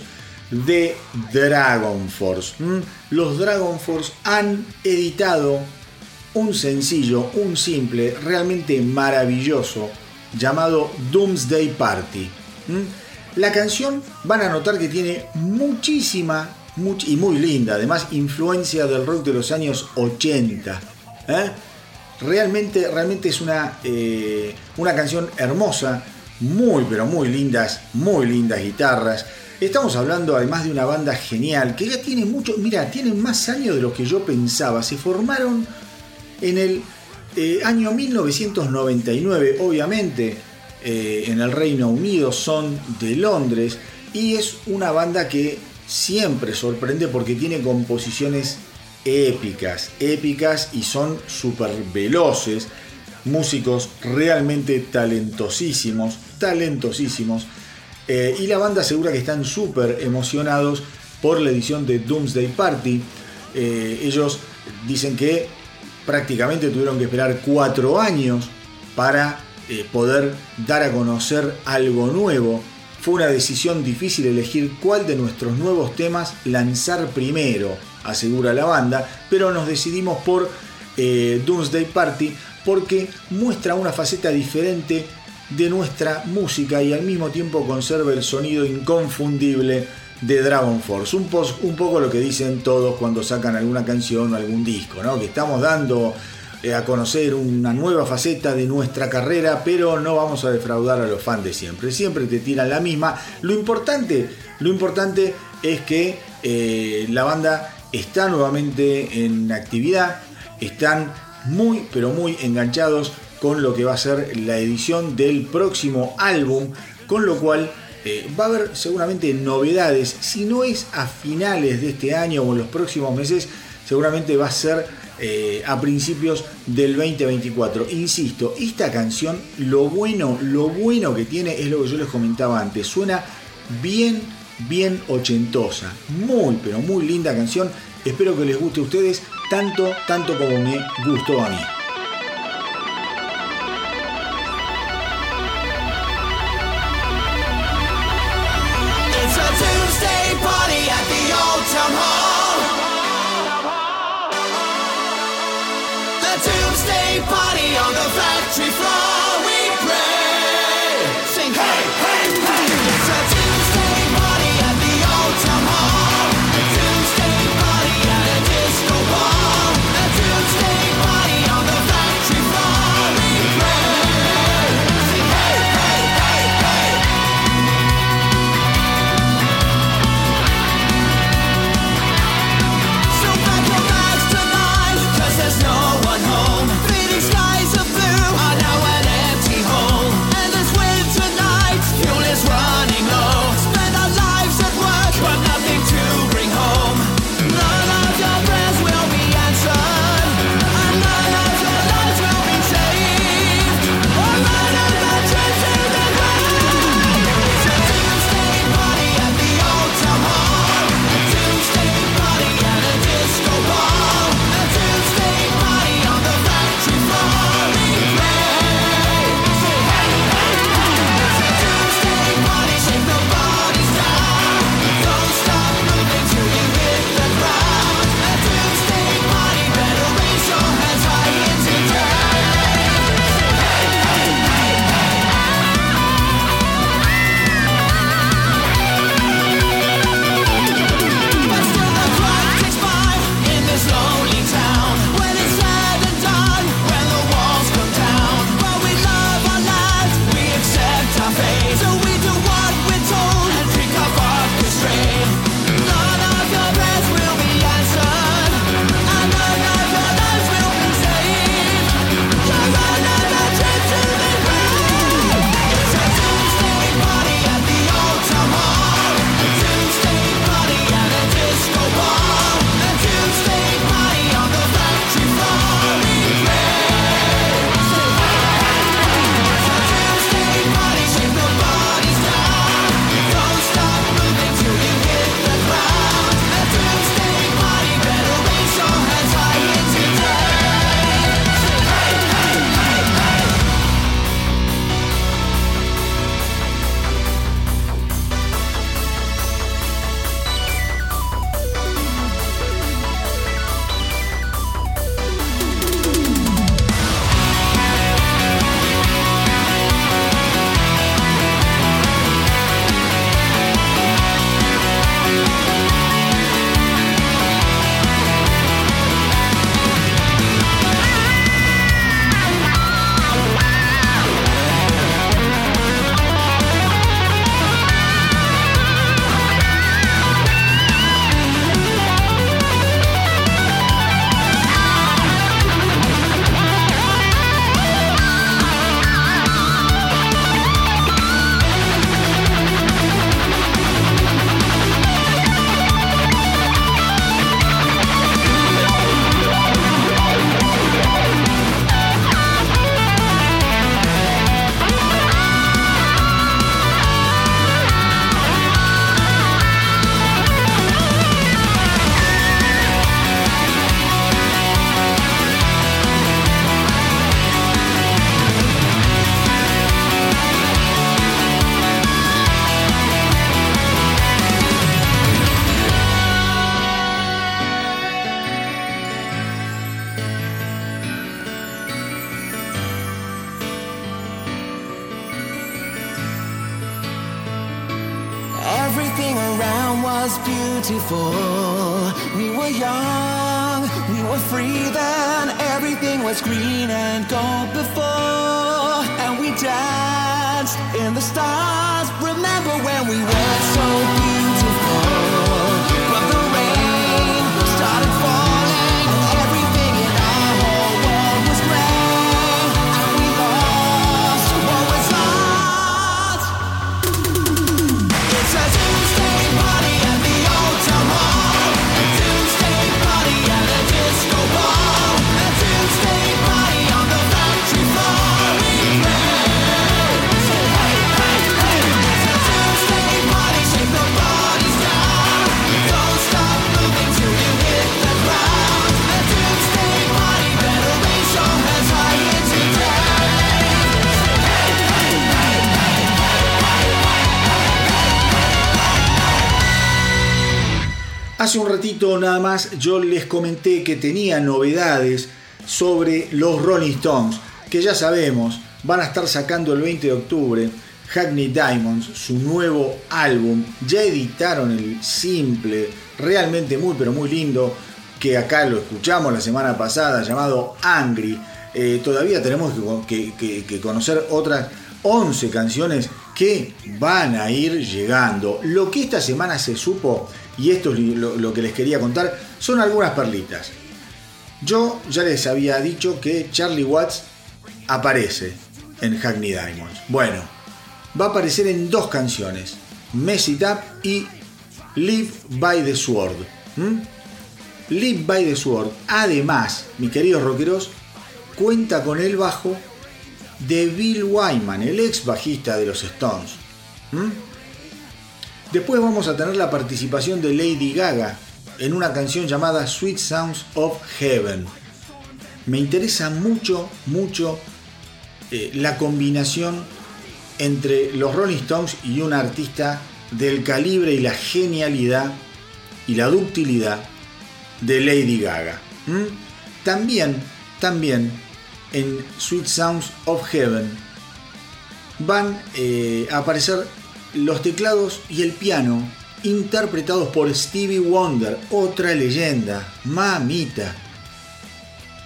de Dragon Force. Los Dragon Force han editado un sencillo, un simple, realmente maravilloso, llamado Doomsday Party. La canción van a notar que tiene muchísima y muy linda, además influencia del rock de los años 80. ¿eh? Realmente, realmente es una, eh, una canción hermosa, muy pero muy lindas, muy lindas guitarras. Estamos hablando además de una banda genial que ya tiene mucho, mira, tienen más años de lo que yo pensaba. Se formaron en el eh, año 1999, obviamente, en el Reino Unido, son de Londres y es una banda que siempre sorprende porque tiene composiciones épicas, épicas y son súper veloces, músicos realmente talentosísimos, talentosísimos. Eh, y la banda asegura que están súper emocionados por la edición de Doomsday Party. Eh, ellos dicen que prácticamente tuvieron que esperar cuatro años para eh, poder dar a conocer algo nuevo fue una decisión difícil elegir cuál de nuestros nuevos temas lanzar primero, asegura la banda, pero nos decidimos por eh, Doomsday Party porque muestra una faceta diferente de nuestra música y al mismo tiempo conserva el sonido inconfundible de Dragon Force. Un, un poco lo que dicen todos cuando sacan alguna canción o algún disco, ¿no? que estamos dando eh, a conocer una nueva faceta de nuestra carrera, pero no vamos a defraudar a los fans de siempre. Siempre te tiran la misma. Lo importante, lo importante es que eh, la banda está nuevamente en actividad, están muy, pero muy enganchados con lo que va a ser la edición del próximo álbum, con lo cual eh, va a haber seguramente novedades, si no es a finales de este año o en los próximos meses, seguramente va a ser eh, a principios del 2024. Insisto, esta canción, lo bueno, lo bueno que tiene es lo que yo les comentaba antes. Suena bien, bien ochentosa. Muy, pero muy linda canción. Espero que les guste a ustedes tanto, tanto como me gustó a mí. Yo les comenté que tenía novedades sobre los Rolling Stones, que ya sabemos, van a estar sacando el 20 de octubre Hackney Diamonds, su nuevo álbum. Ya editaron el simple, realmente muy pero muy lindo, que acá lo escuchamos la semana pasada, llamado Angry. Eh, todavía tenemos que, que- que conocer otras 11 canciones que van a ir llegando. Lo que esta semana se supo, y esto es lo, que les quería contar, son algunas perlitas. Yo ya les había dicho que Charlie Watts aparece en Hackney Diamonds. Bueno, va a aparecer en dos canciones, Mess It Up y Live by the Sword. Live by the Sword, además, mis queridos rockeros, cuenta con el bajo de Bill Wyman, el ex bajista de los Stones. ¿Mm? Después vamos a tener la participación de Lady Gaga en una canción llamada Sweet Sounds of Heaven. Me interesa mucho, mucho eh, la combinación entre los Rolling Stones y un artista del calibre y la genialidad y la ductilidad de Lady Gaga. ¿Mm? También, también en Sweet Sounds of Heaven van eh, a aparecer los teclados y el piano interpretados por Stevie Wonder, otra leyenda, mamita.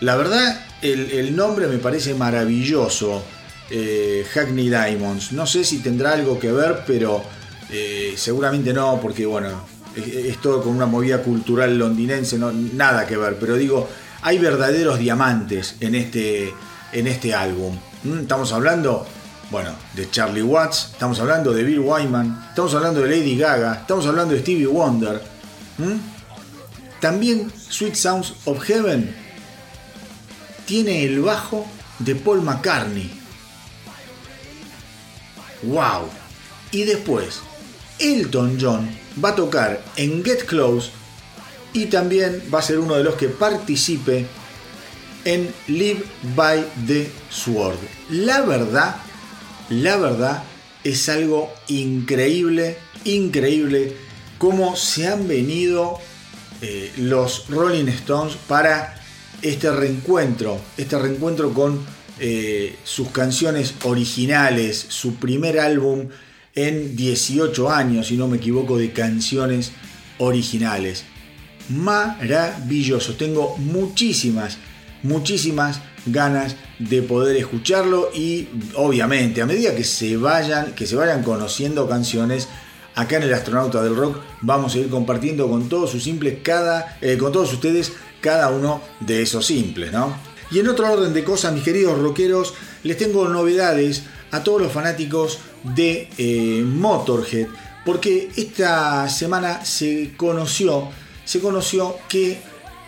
La verdad, el, nombre me parece maravilloso, eh, Hackney Diamonds. No sé si tendrá algo que ver, pero eh, seguramente no, porque bueno, es, es todo con una movida cultural londinense, no, nada que ver. Pero digo, hay verdaderos diamantes en este, en este álbum. ¿Mm? Estamos hablando, bueno, de Charlie Watts, estamos hablando de Bill Wyman, estamos hablando de Lady Gaga, estamos hablando de Stevie Wonder. ¿Mm? También Sweet Sounds of Heaven tiene el bajo de Paul McCartney. ¡Wow! Y después, Elton John va a tocar en Get Close y también va a ser uno de los que participe en Live by the Sword. La verdad, la verdad es algo increíble, increíble cómo se han venido eh, los Rolling Stones para este reencuentro, este reencuentro con eh, sus canciones originales, su primer álbum en 18 años, si no me equivoco, de canciones originales. Maravilloso, tengo muchísimas, muchísimas ganas de poder escucharlo y obviamente a medida que se vayan, que se vayan conociendo canciones, acá en el Astronauta del Rock vamos a ir compartiendo con todos sus simples cada, eh, con todos ustedes cada uno de esos simples, ¿no? Y en otro orden de cosas, mis queridos rockeros, les tengo novedades a todos los fanáticos de eh, Motorhead, porque esta semana se conoció, se conoció que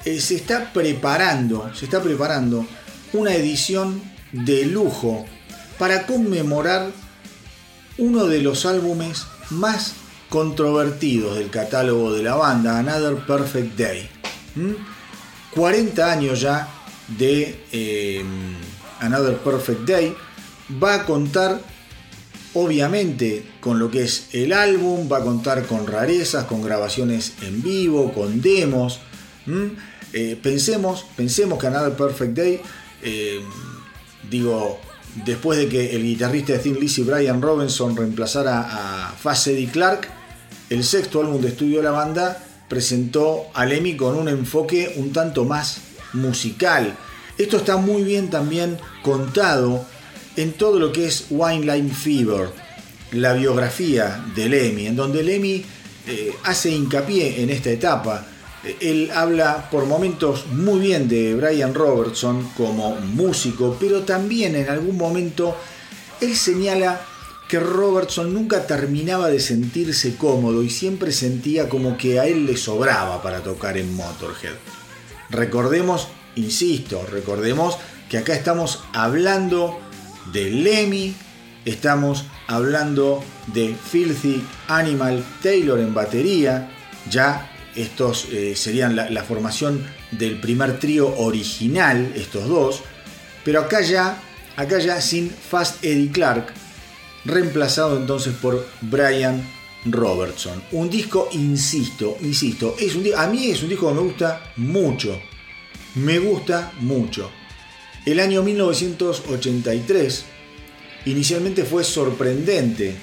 eh, se está preparando, se está preparando una edición de lujo para conmemorar uno de los álbumes más controvertidos del catálogo de la banda, Another Perfect Day. ¿Mm? 40 años ya de eh, Another Perfect Day. Va a contar obviamente con lo que es el álbum, va a contar con rarezas, con grabaciones en vivo, con demos. Eh, pensemos, pensemos que Another Perfect Day, eh, digo, después de que el guitarrista de Thin Lizzy, Brian Robinson, reemplazara a Faz Eddie Clark, el sexto álbum de estudio de la banda presentó a Lemmy con un enfoque un tanto más musical. Esto está muy bien también contado en todo lo que es Wine Line Fever, la biografía de Lemmy, en donde Lemmy eh, hace hincapié en esta etapa. Él habla por momentos muy bien de Brian Robertson como músico, pero también en algún momento él señala que Robertson nunca terminaba de sentirse cómodo y siempre sentía como que a él le sobraba para tocar en Motorhead. Recordemos, insisto, recordemos que acá estamos hablando de Lemmy, estamos hablando de Filthy Animal Taylor en batería, ya estos eh, serían la, la formación del primer trío original, estos dos, pero acá ya, acá ya sin Fast Eddie Clark, reemplazado entonces por Brian Robertson. Un disco, insisto, insisto, es un, a mí es un disco que me gusta mucho. Me gusta mucho. El año 1983 inicialmente fue sorprendente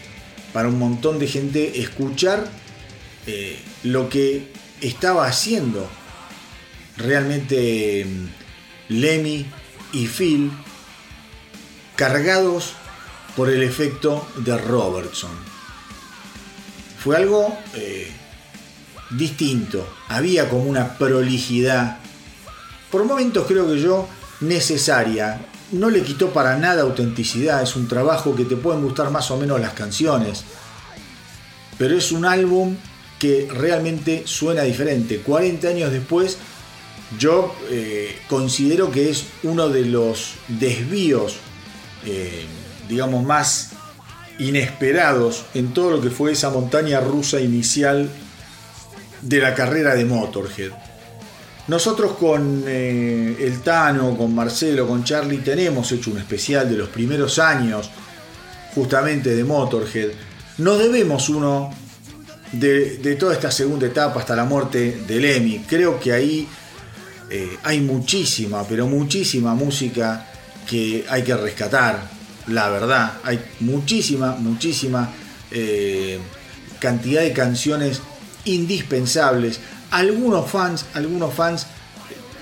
para un montón de gente escuchar eh, lo que estaba haciendo realmente mm, Lemmy y Phil cargados por el efecto de Robertson. Fue algo eh, distinto, había como una prolijidad, por momentos creo que yo necesaria, no le quitó para nada autenticidad, es un trabajo que te pueden gustar más o menos las canciones, pero es un álbum que realmente suena diferente. 40 años después, yo eh, considero que es uno de los desvíos eh, digamos, más inesperados en todo lo que fue esa montaña rusa inicial de la carrera de Motorhead. Nosotros con eh, el Tano, con Marcelo, con Charlie tenemos hecho un especial de los primeros años justamente de Motorhead. Nos debemos uno de, toda esta segunda etapa hasta la muerte de Lemmy. Creo que ahí eh, hay muchísima, pero muchísima música que hay que rescatar la verdad. Hay muchísima, muchísima eh, cantidad de canciones indispensables. Algunos fans, algunos fans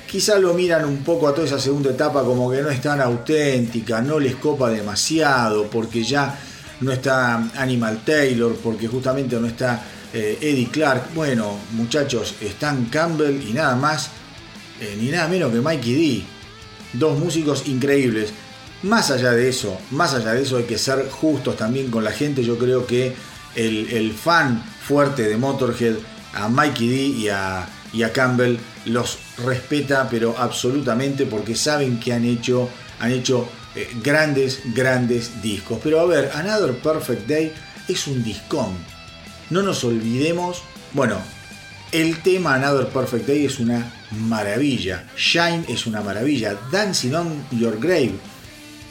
quizá lo miran un poco a toda esa segunda etapa como que no es tan auténtica, no les copa demasiado, porque ya no está Animal Taylor, porque justamente no está eh, Eddie Clark. Bueno, muchachos, están Campbell y nada más, eh, ni nada menos que Mikey D. Dos músicos increíbles. Más allá de eso, más allá de eso hay que ser justos también con la gente. Yo creo que el, fan fuerte de Motorhead, a Mikey D y a, y a, Campbell, los respeta pero absolutamente porque saben que han hecho, han hecho eh, grandes, grandes discos. Pero a ver, Another Perfect Day es un discón. No nos olvidemos, bueno, el tema Another Perfect Day es una maravilla. Shine es una maravilla. Dancing on Your Grave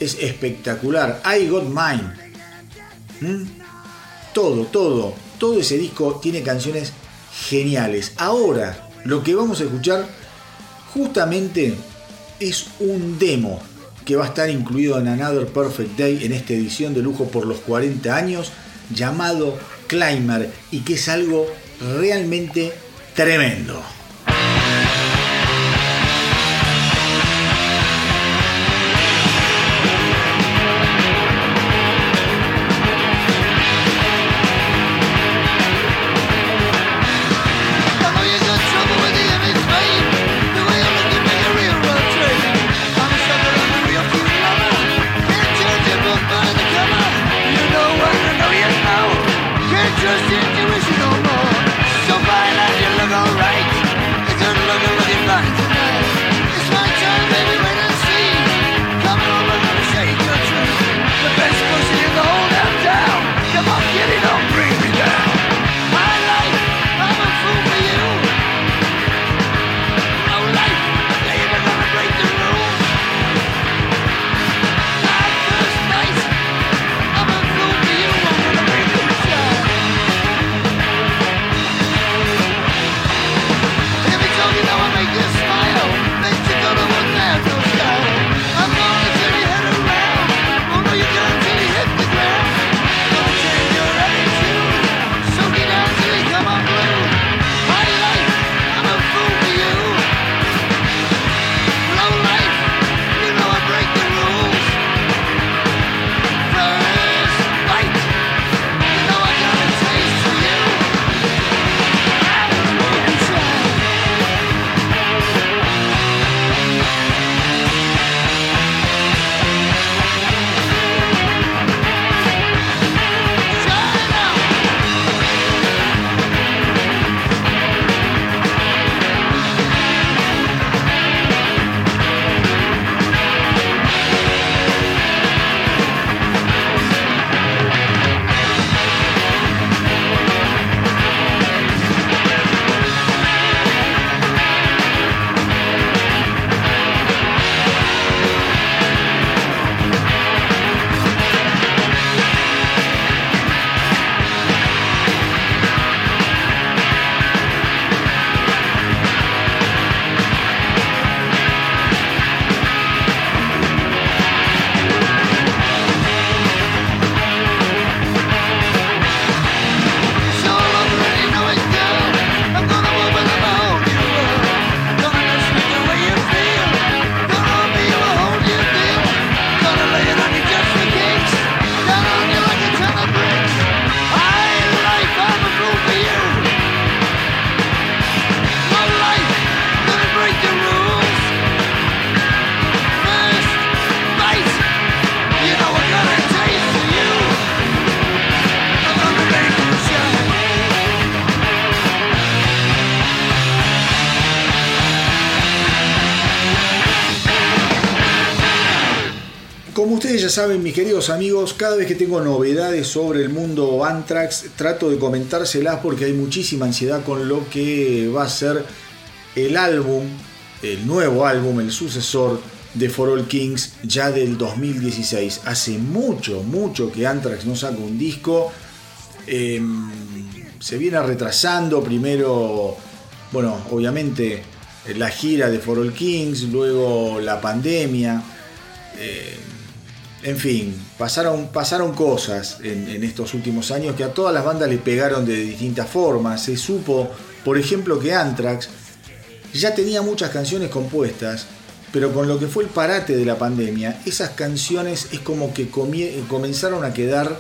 es espectacular. I Got Mine. ¿Mm? Todo, todo, todo ese disco tiene canciones geniales. Ahora, lo que vamos a escuchar justamente es un demo que va a estar incluido en Another Perfect Day en esta edición de lujo por los 40 años, llamado Climber, y que es algo realmente tremendo. Ustedes ya saben, mis queridos amigos, cada vez que tengo novedades sobre el mundo Anthrax, trato de comentárselas porque hay muchísima ansiedad con lo que va a ser el álbum, el nuevo álbum, el sucesor de For All Kings ya del 2016. Hace mucho, mucho que Anthrax no saca un disco. Em, se viene retrasando primero, bueno, obviamente la gira de For All Kings, luego la pandemia. Eh, en fin, pasaron, pasaron cosas en, estos últimos años que a todas las bandas le pegaron de distintas formas. Se supo, por ejemplo, que Anthrax ya tenía muchas canciones compuestas, pero con lo que fue el parate de la pandemia, esas canciones es como que comenzaron a quedar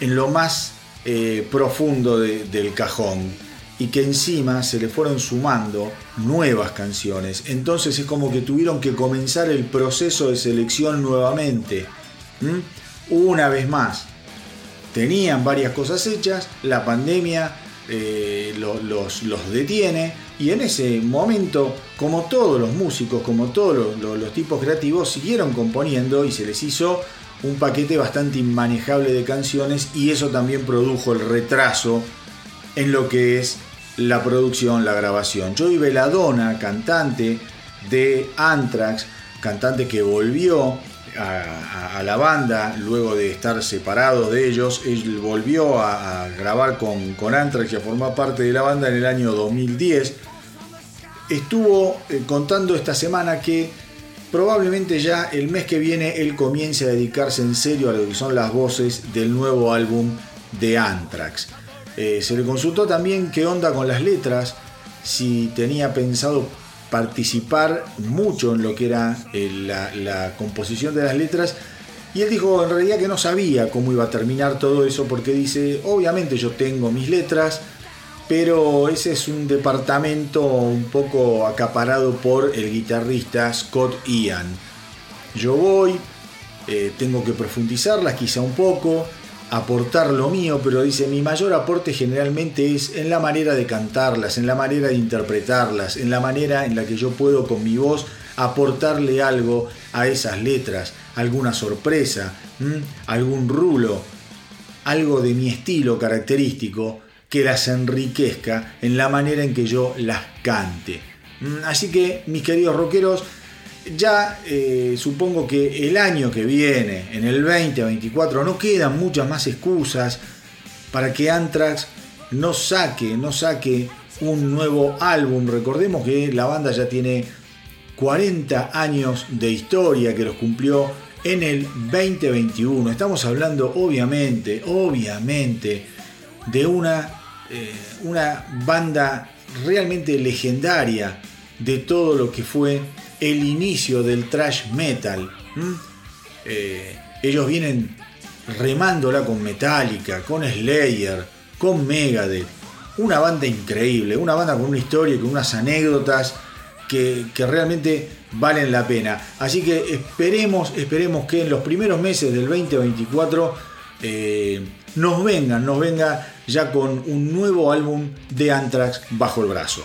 en lo más eh, profundo del cajón y que encima se le fueron sumando nuevas canciones. Entonces es como que tuvieron que comenzar el proceso de selección nuevamente. Una vez más, tenían varias cosas hechas, la pandemia eh, los, detiene y en ese momento, como todos los músicos, como todos los tipos creativos, siguieron componiendo y se les hizo un paquete bastante inmanejable de canciones y eso también produjo el retraso en lo que es la producción, la grabación. Joey Veladona, cantante de Anthrax, cantante que volvió a, la banda luego de estar separado de ellos, él volvió a, grabar con, con Anthrax y a parte de la banda en el año 2010. Estuvo eh, contando esta semana que probablemente ya el mes que viene él comience a dedicarse en serio a lo que son las voces del nuevo álbum de Anthrax. Eh, se le consultó también qué onda con las letras, si tenía pensado participar mucho en lo que era eh, la, composición de las letras. Y él dijo en realidad que no sabía cómo iba a terminar todo eso porque dice, obviamente yo tengo mis letras, pero ese es un departamento un poco acaparado por el guitarrista Scott Ian. Yo voy, eh, tengo que profundizarlas quizá un poco, aportar lo mío, pero dice, mi mayor aporte generalmente es en la manera de cantarlas, en la manera de interpretarlas, en la manera en la que yo puedo con mi voz aportarle algo a esas letras, alguna sorpresa, algún rulo, algo de mi estilo característico que las enriquezca en la manera en que yo las cante. Así que, mis queridos rockeros, ya eh, supongo que el año que viene, en el 2024, no quedan muchas más excusas para que Anthrax no saque, no saque un nuevo álbum. Recordemos que la banda ya tiene 40 años de historia que los cumplió en el 2021. Estamos hablando obviamente, obviamente, de una, eh, una banda realmente legendaria de todo lo que fue el inicio del thrash metal. Eh, ellos vienen remándola con Metallica, con Slayer, con Megadeth. Una banda increíble, una banda con una historia y con unas anécdotas que, realmente valen la pena. Así que esperemos, esperemos que en los primeros meses del 2024 eh, nos vengan, nos venga ya con un nuevo álbum de Anthrax bajo el brazo.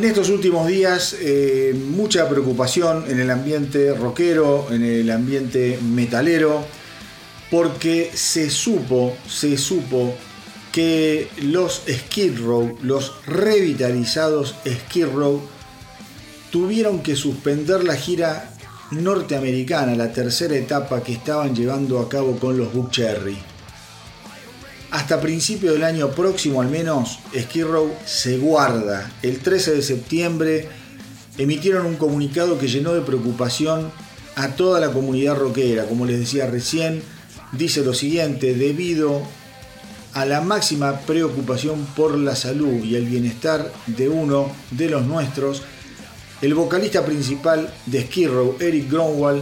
En estos últimos días, eh, mucha preocupación en el ambiente rockero, en el ambiente metalero, porque se supo, se supo que los Skid Row, los revitalizados Skid Row, tuvieron que suspender la gira norteamericana, la tercera etapa que estaban llevando a cabo con los Book Cherry. Hasta principio del año próximo al menos, Skid Row se guarda. El 13 de septiembre emitieron un comunicado que llenó de preocupación a toda la comunidad rockera. Como les decía recién, dice lo siguiente, debido a la máxima preocupación por la salud y el bienestar de uno de los nuestros, el vocalista principal de Skid Row, Eric Gronwall,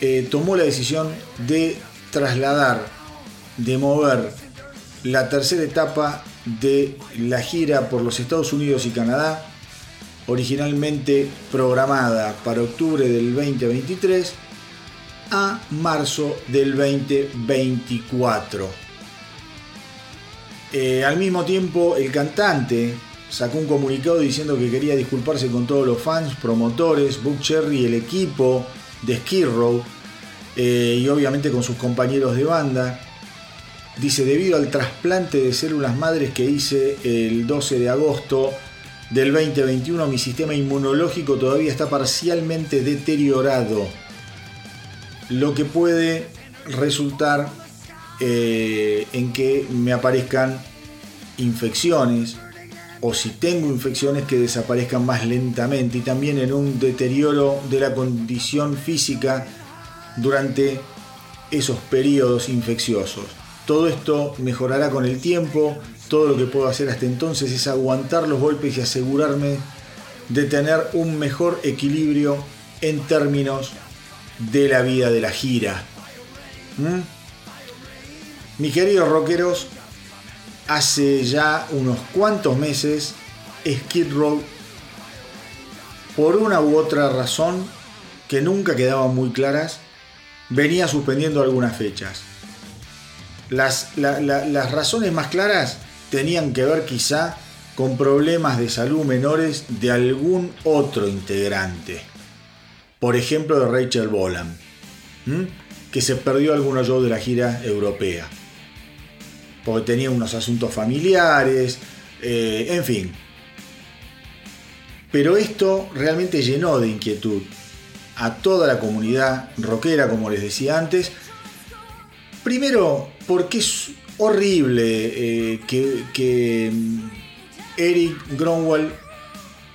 eh, tomó la decisión de trasladar, de mover la tercera etapa de la gira por los Estados Unidos y Canadá, originalmente programada para octubre del 2023 a marzo del 2024. Eh, al mismo tiempo, el cantante sacó un comunicado diciendo que quería disculparse con todos los fans, promotores, Book Cherry, el equipo de Skid Row eh, y obviamente con sus compañeros de banda. Dice, debido al trasplante de células madres que hice el 12 de agosto del 2021, mi sistema inmunológico todavía está parcialmente deteriorado, lo que puede resultar eh, en que me aparezcan infecciones o si tengo infecciones que desaparezcan más lentamente y también en un deterioro de la condición física durante esos periodos infecciosos. Todo esto mejorará con el tiempo, todo lo que puedo hacer hasta entonces es aguantar los golpes y asegurarme de tener un mejor equilibrio en términos de la vida de la gira. ¿Mm? Mis queridos rockeros, hace ya unos cuantos meses Skid Row, por una u otra razón que nunca quedaban muy claras, venía suspendiendo algunas fechas. Las, las razones más claras tenían que ver quizá con problemas de salud menores de algún otro integrante. Por ejemplo, de Rachel Bolan, que se perdió algunos shows de la gira europea porque tenía unos asuntos familiares, eh, en fin. Pero esto realmente llenó de inquietud a toda la comunidad rockera, como les decía antes. Primero, porque es horrible eh, que, que Eric Gronwall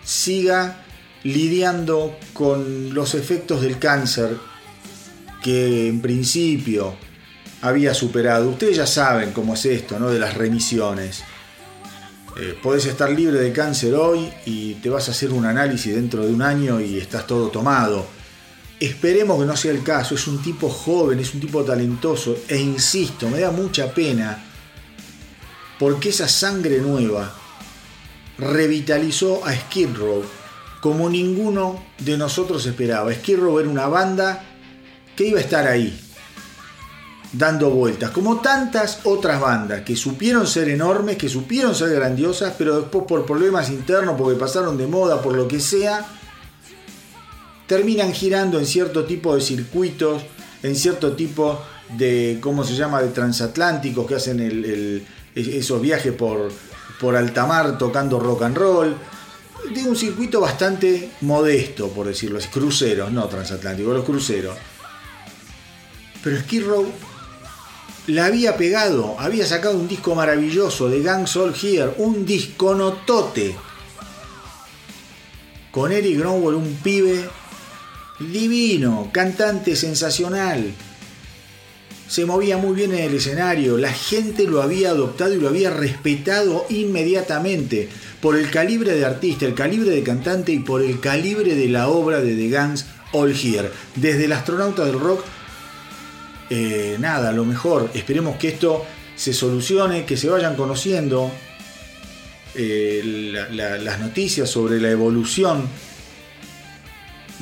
siga lidiando con los efectos del cáncer que en principio había superado. Ustedes ya saben cómo es esto, ¿no? De las remisiones. Eh, podés estar libre de cáncer hoy y te vas a hacer un análisis dentro de un año y estás todo tomado. Esperemos que no sea el caso. Es un tipo joven, es un tipo talentoso. E insisto, me da mucha pena porque esa sangre nueva revitalizó a Skid Row como ninguno de nosotros esperaba. Skid Row era una banda que iba a estar ahí, dando vueltas, como tantas otras bandas que supieron ser enormes, que supieron ser grandiosas, pero después por problemas internos, porque pasaron de moda, por lo que sea, terminan girando en cierto tipo de circuitos, en cierto tipo de, ¿cómo se llama?, de transatlánticos que hacen esos viajes por, por alta mar tocando rock and roll. De un circuito bastante modesto, por decirlo así, cruceros, no transatlánticos, los cruceros. Pero Skid Row la había pegado, había sacado un disco maravilloso de Gangs All Here, un disco notote. Con Eric Gronwall, un pibe divino, cantante sensacional. Se movía muy bien en el escenario, la gente lo había adoptado y lo había respetado inmediatamente por el calibre de artista, el calibre de cantante y por el calibre de la obra de The Gangs All Here. Desde el astronauta del rock eh, nada, lo mejor, esperemos que esto se solucione, que se vayan conociendo eh, las noticias sobre la evolución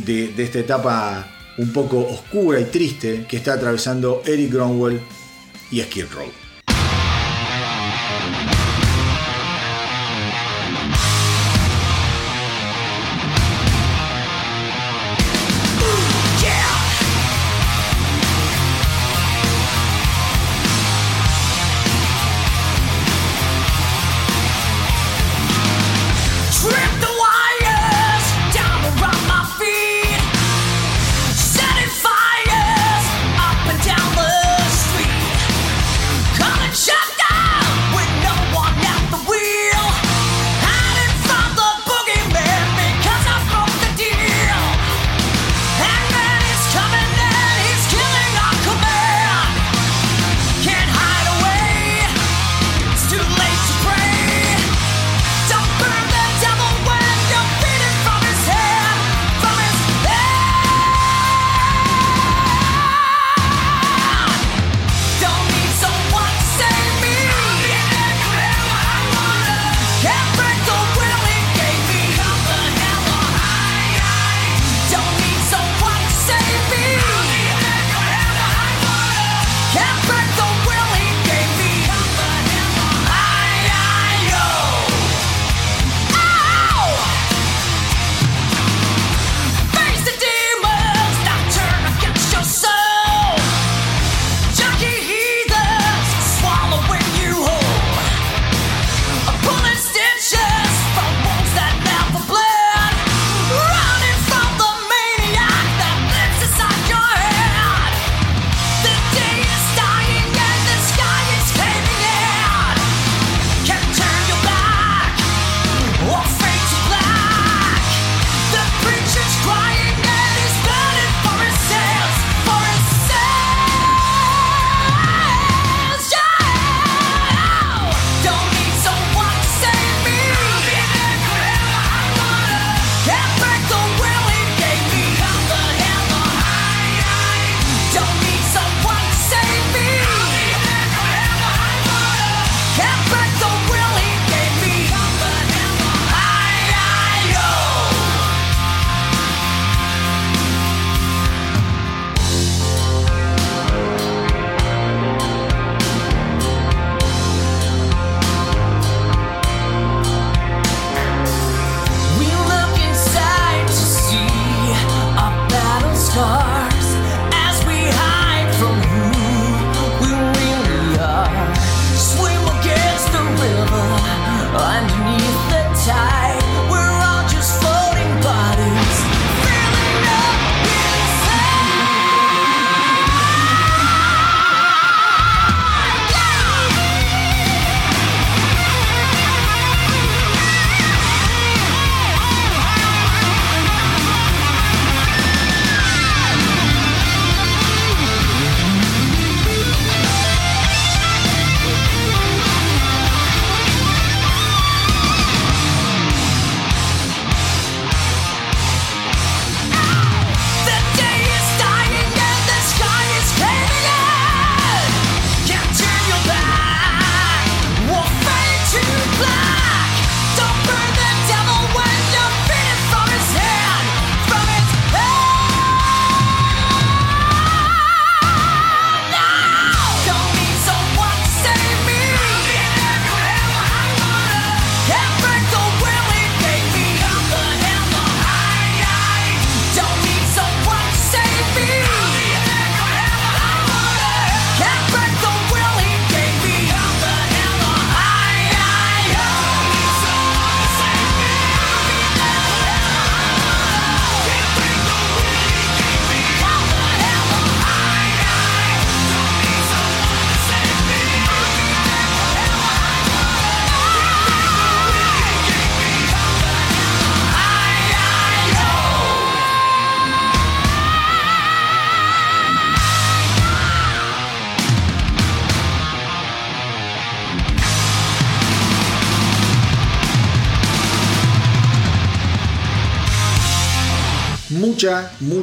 de, esta etapa un poco oscura y triste que está atravesando Eric Gronwell y Skid Row.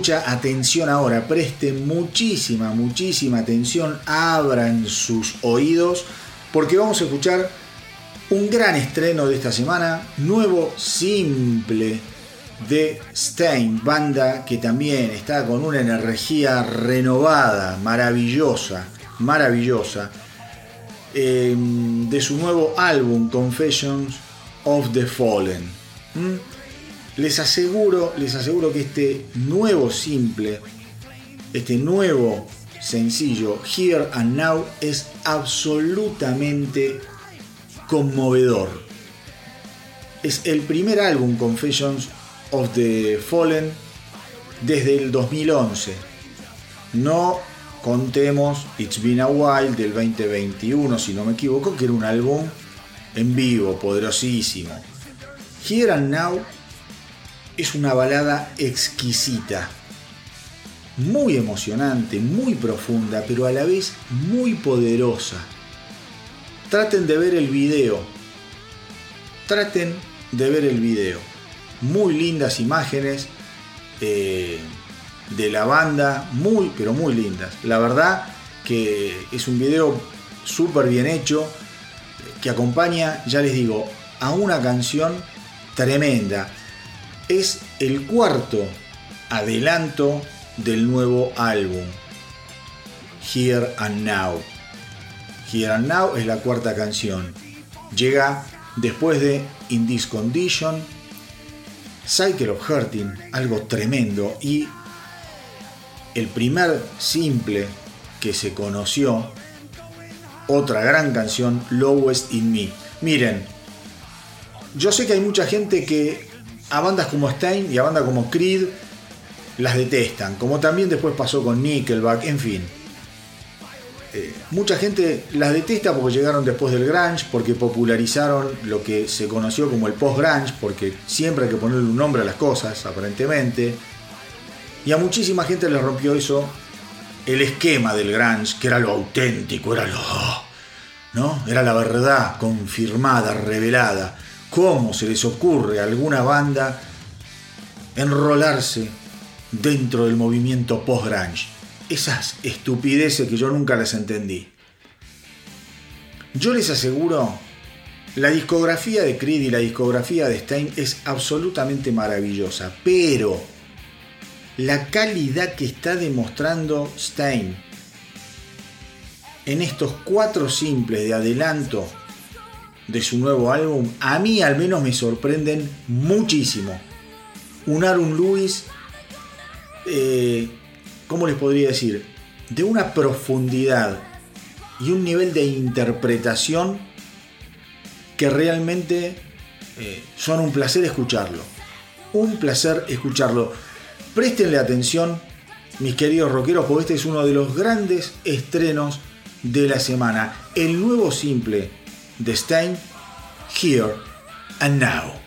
Mucha, atención ahora. Presten muchísima, muchísima atención. Abran sus oídos porque vamos a escuchar un gran estreno de esta semana. Nuevo simple de Stein, banda que también está con una energía renovada, maravillosa, maravillosa. Em, de su nuevo álbum Confessions of the Fallen. ¿Mm? Les aseguro, les aseguro que este nuevo simple, este nuevo sencillo, Here and Now, es absolutamente conmovedor. Es el primer álbum Confessions of the Fallen desde el 2011. No contemos It's Been a While del 2021, si no me equivoco, que era un álbum en vivo, poderosísimo. Here and Now es una balada exquisita, muy emocionante, muy profunda, pero a la vez muy poderosa. Traten de ver el video. Traten de ver el video. Muy lindas imágenes eh, de la banda, muy, pero muy lindas. La verdad que es un video súper bien hecho, que acompaña, ya les digo, a una canción tremenda es el cuarto adelanto del nuevo álbum, Here and Now. Here and Now es la cuarta canción. Llega después de In This Condition, Cycle of Hurting, algo tremendo, y el primer simple que se conoció, otra gran canción, Lowest in Me. Miren, yo sé que hay mucha gente que a bandas como Stein y a bandas como Creed las detestan, como también después pasó con Nickelback, en fin. Eh, mucha gente las detesta porque llegaron después del grunge, porque popularizaron lo que se conoció como el post-grunge, porque siempre hay que ponerle un nombre a las cosas, aparentemente. Y a muchísima gente les rompió eso, el esquema del grunge, que era lo auténtico, era lo... ¿no? Era la verdad confirmada, revelada cómo se les ocurre a alguna banda enrolarse dentro del movimiento post-grunge. Esas estupideces que yo nunca las entendí. Yo les aseguro, la discografía de Creed y la discografía de Stein es absolutamente maravillosa, pero la calidad que está demostrando Stein en estos cuatro simples de adelanto de su nuevo álbum, a mí al menos me sorprenden muchísimo. Un Aaron Lewis, eh, ¿cómo les podría decir? De una profundidad y un nivel de interpretación que realmente eh, son un placer escucharlo. Un placer escucharlo. Préstenle atención, mis queridos rockeros, porque este es uno de los grandes estrenos de la semana. El nuevo simple The Stein, Here and Now.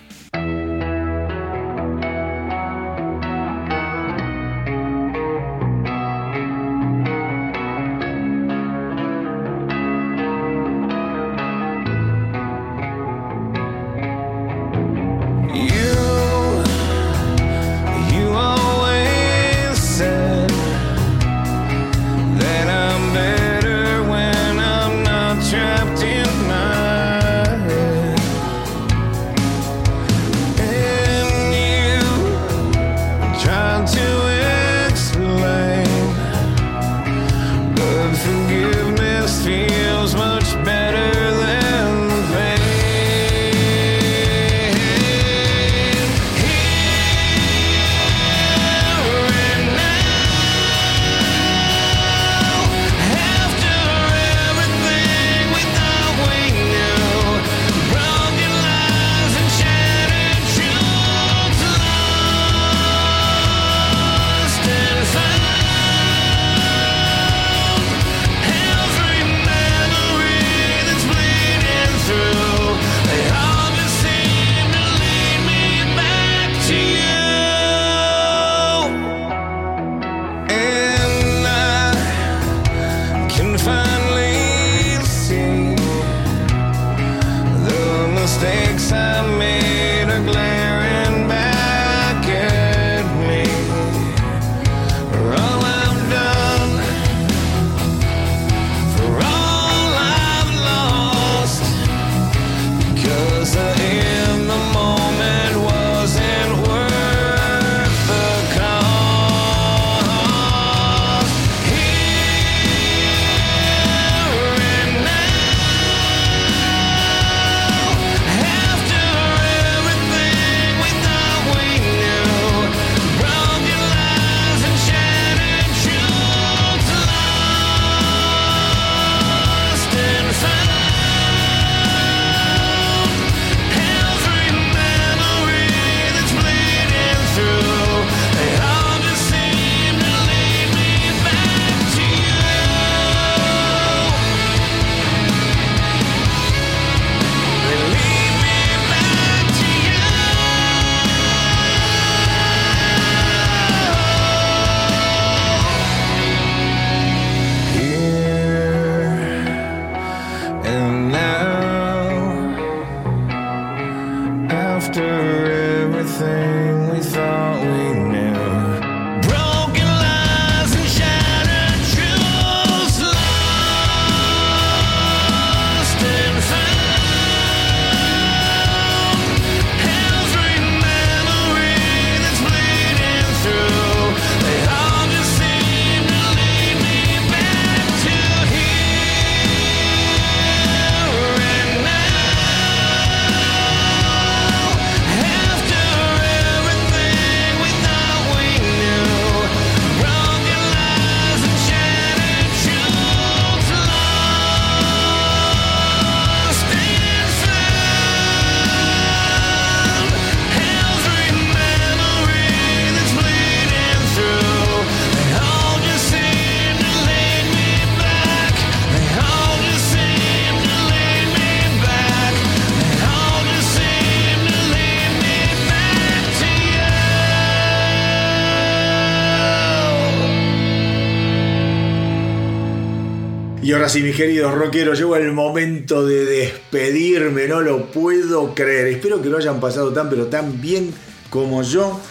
Y ahora sí, mis queridos rockeros, llegó el momento de despedirme, no lo puedo creer. Espero que lo hayan pasado tan pero tan bien como yo.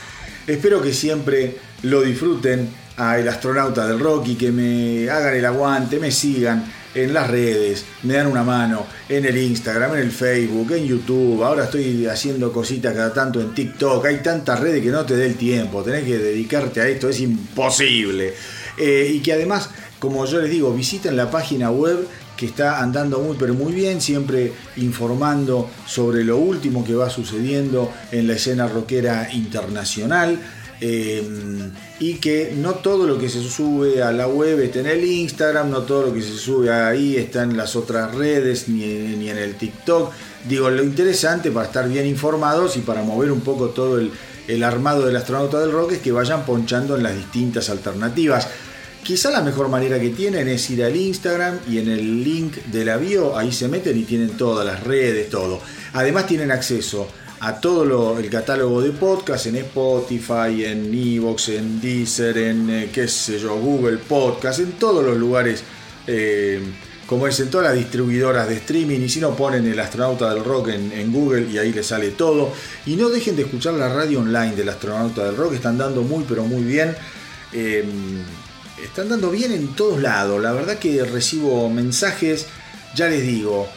Espero que siempre lo disfruten a el astronauta del rock y que me hagan el aguante, me sigan en las redes, me dan una mano en el Instagram, en el Facebook, en YouTube. Ahora estoy haciendo cositas cada tanto en TikTok. Hay tantas redes que no te dé el tiempo. Tenés que dedicarte a esto, es imposible. Eh, y que además, como yo les digo, visiten la página web que está andando muy pero muy bien, siempre informando sobre lo último que va sucediendo en la escena rockera internacional. Eh, y que no todo lo que se sube a la web está en el Instagram, no todo lo que se sube ahí está en las otras redes ni, ni en el TikTok. Digo, lo interesante para estar bien informados y para mover un poco todo el, el armado del astronauta del rock es que vayan ponchando en las distintas alternativas. Quizá la mejor manera que tienen es ir al Instagram y en el link de la bio ahí se meten y tienen todas las redes, todo. Además tienen acceso a todo el catálogo de podcast en Spotify, en Evox, en Deezer, en eh, qué sé yo, Google Podcast, en todos los lugares, eh, como es en todas las distribuidoras de streaming. Y si no ponen el astronauta del rock en, Google y ahí les sale todo. Y no dejen de escuchar la radio online del astronauta del rock, están dando muy pero muy bien. Eh, están dando bien en todos lados. La verdad que recibo mensajes, ya les digo,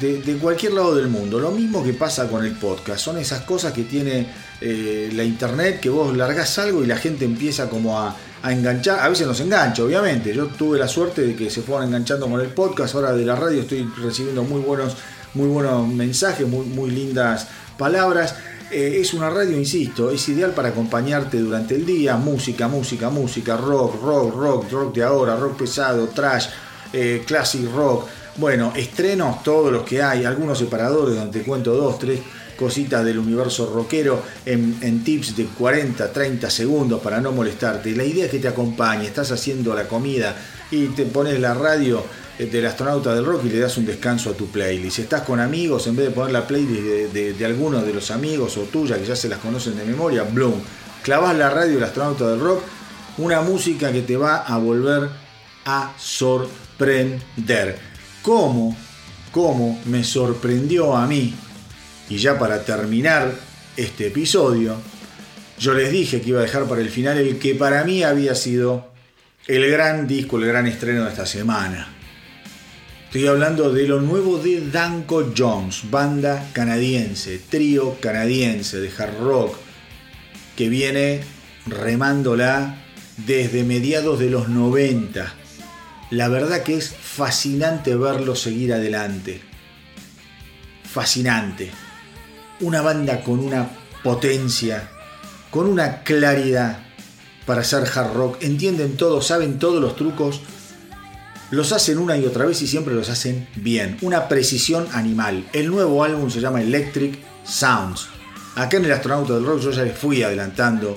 de, cualquier lado del mundo. Lo mismo que pasa con el podcast. Son esas cosas que tiene eh, la internet, que vos largás algo y la gente empieza como a, enganchar. A veces nos engancha, obviamente. Yo tuve la suerte de que se fueron enganchando con el podcast. Ahora de la radio estoy recibiendo muy buenos, muy buenos mensajes, muy, muy lindas palabras. Eh, es una radio, insisto, es ideal para acompañarte durante el día. Música, música, música, rock, rock, rock, rock de ahora, rock pesado, trash, eh, classic rock bueno, estrenos todos los que hay, algunos separadores donde te cuento dos, tres cositas del universo rockero en, tips de 40, 30 segundos para no molestarte. La idea es que te acompañe, estás haciendo la comida y te pones la radio del astronauta del rock y le das un descanso a tu playlist. Si estás con amigos, en vez de poner la playlist de, de, algunos de los amigos o tuya que ya se las conocen de memoria, bloom, clavas la radio del astronauta del rock, una música que te va a volver a sorprender cómo, cómo me sorprendió a mí. Y ya para terminar este episodio, yo les dije que iba a dejar para el final el que para mí había sido el gran disco, el gran estreno de esta semana. Estoy hablando de lo nuevo de Danko Jones, banda canadiense, trío canadiense de hard rock, que viene remándola desde mediados de los 90 la verdad que es fascinante verlo seguir adelante. Fascinante. Una banda con una potencia, con una claridad para hacer hard rock. Entienden todo, saben todos los trucos. Los hacen una y otra vez y siempre los hacen bien. Una precisión animal. El nuevo álbum se llama Electric Sounds. Acá en el Astronauta del Rock yo ya les fui adelantando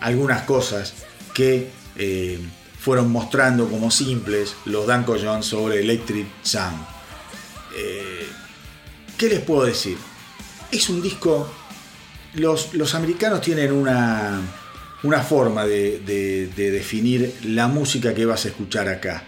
algunas cosas que eh, fueron mostrando como simples los Danko Jones sobre Electric Sound. Eh, ¿Qué les puedo decir? Es un disco. Los, los americanos tienen una, una forma de, de, definir la música que vas a escuchar acá.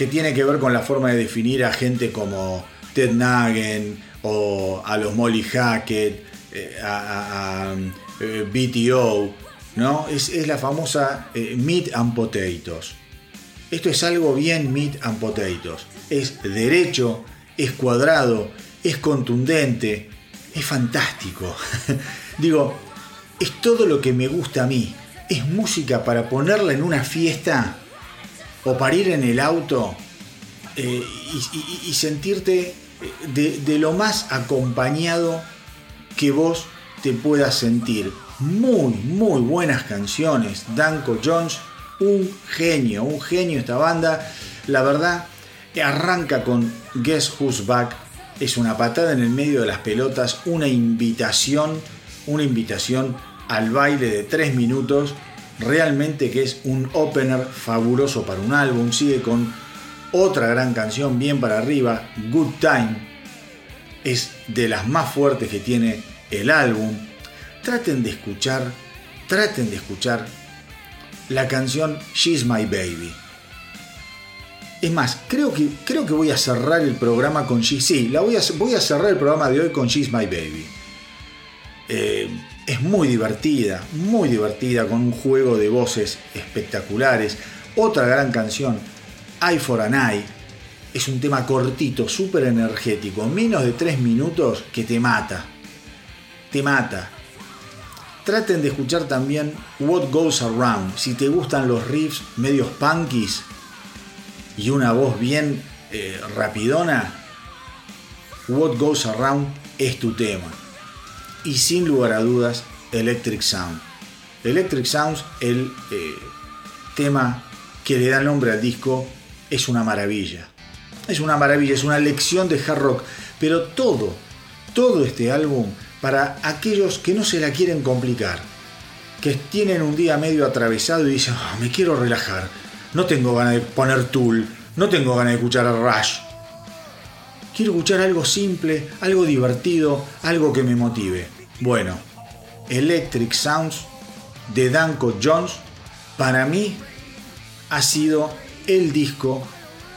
Que tiene que ver con la forma de definir a gente como Ted Nugent o a los Molly Hackett, eh, a, eh, BTO ¿no? Es, la famosa eh, meat and potatoes. Esto es algo bien meat and potatoes. Es derecho, es cuadrado, es contundente, es fantástico. Digo, es todo lo que me gusta a mí. Es música para ponerla en una fiesta o para ir en el auto eh, y, sentirte de, de lo más acompañado que vos te puedas sentir muy, muy buenas canciones. Danko Jones, un genio, un genio esta banda. La verdad, arranca con Guess Who's Back. Es una patada en el medio de las pelotas, una invitación, una invitación al baile de tres minutos. Realmente que es un opener fabuloso para un álbum. Sigue con otra gran canción bien para arriba, Good Time. Es de las más fuertes que tiene el álbum traten de escuchar, traten de escuchar la canción She's My Baby. Es más, creo que, creo que voy a cerrar el programa con She's. Sí, la voy, a, voy a cerrar el programa de hoy con She's My Baby. Eh, es muy divertida, muy divertida, con un juego de voces espectaculares. Otra gran canción, Eye for an Eye. Es un tema cortito, súper energético, menos de 3 minutos que te mata. Te mata. Traten de escuchar también What Goes Around. Si te gustan los riffs medios punkies y una voz bien eh, rapidona, What Goes Around es tu tema. Y sin lugar a dudas, Electric Sound. Electric Sounds, el eh, tema que le da nombre al disco, es una maravilla. Es una maravilla, es una lección de hard rock. Pero todo, todo este álbum para aquellos que no se la quieren complicar, que tienen un día medio atravesado y dicen, ah, me quiero relajar, no tengo ganas de poner Tool, no tengo ganas de escuchar a Rush. Escuchar algo simple, algo divertido, algo que me motive. Bueno, Electric Sounds de Danko Jones para mí ha sido el disco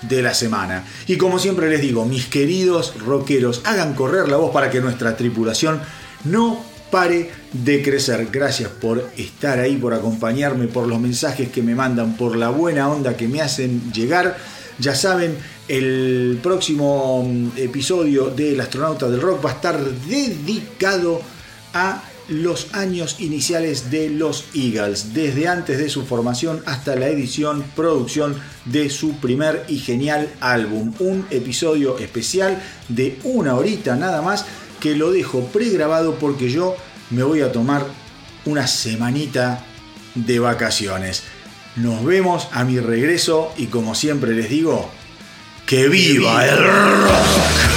de la semana. Y como siempre les digo, mis queridos rockeros, hagan correr la voz para que nuestra tripulación no pare de crecer. Gracias por estar ahí, por acompañarme, por los mensajes que me mandan, por la buena onda que me hacen llegar. Ya saben, el próximo mm, episodio del Astronauta del Rock va a estar dedicado a los años iniciales de los Eagles, desde antes de su formación hasta la edición, producción de su primer y genial álbum. Un episodio especial de una horita nada más que lo dejo pregrabado porque yo me voy a tomar una semanita de vacaciones. Nos vemos a mi regreso y como siempre les digo, que viva el rock.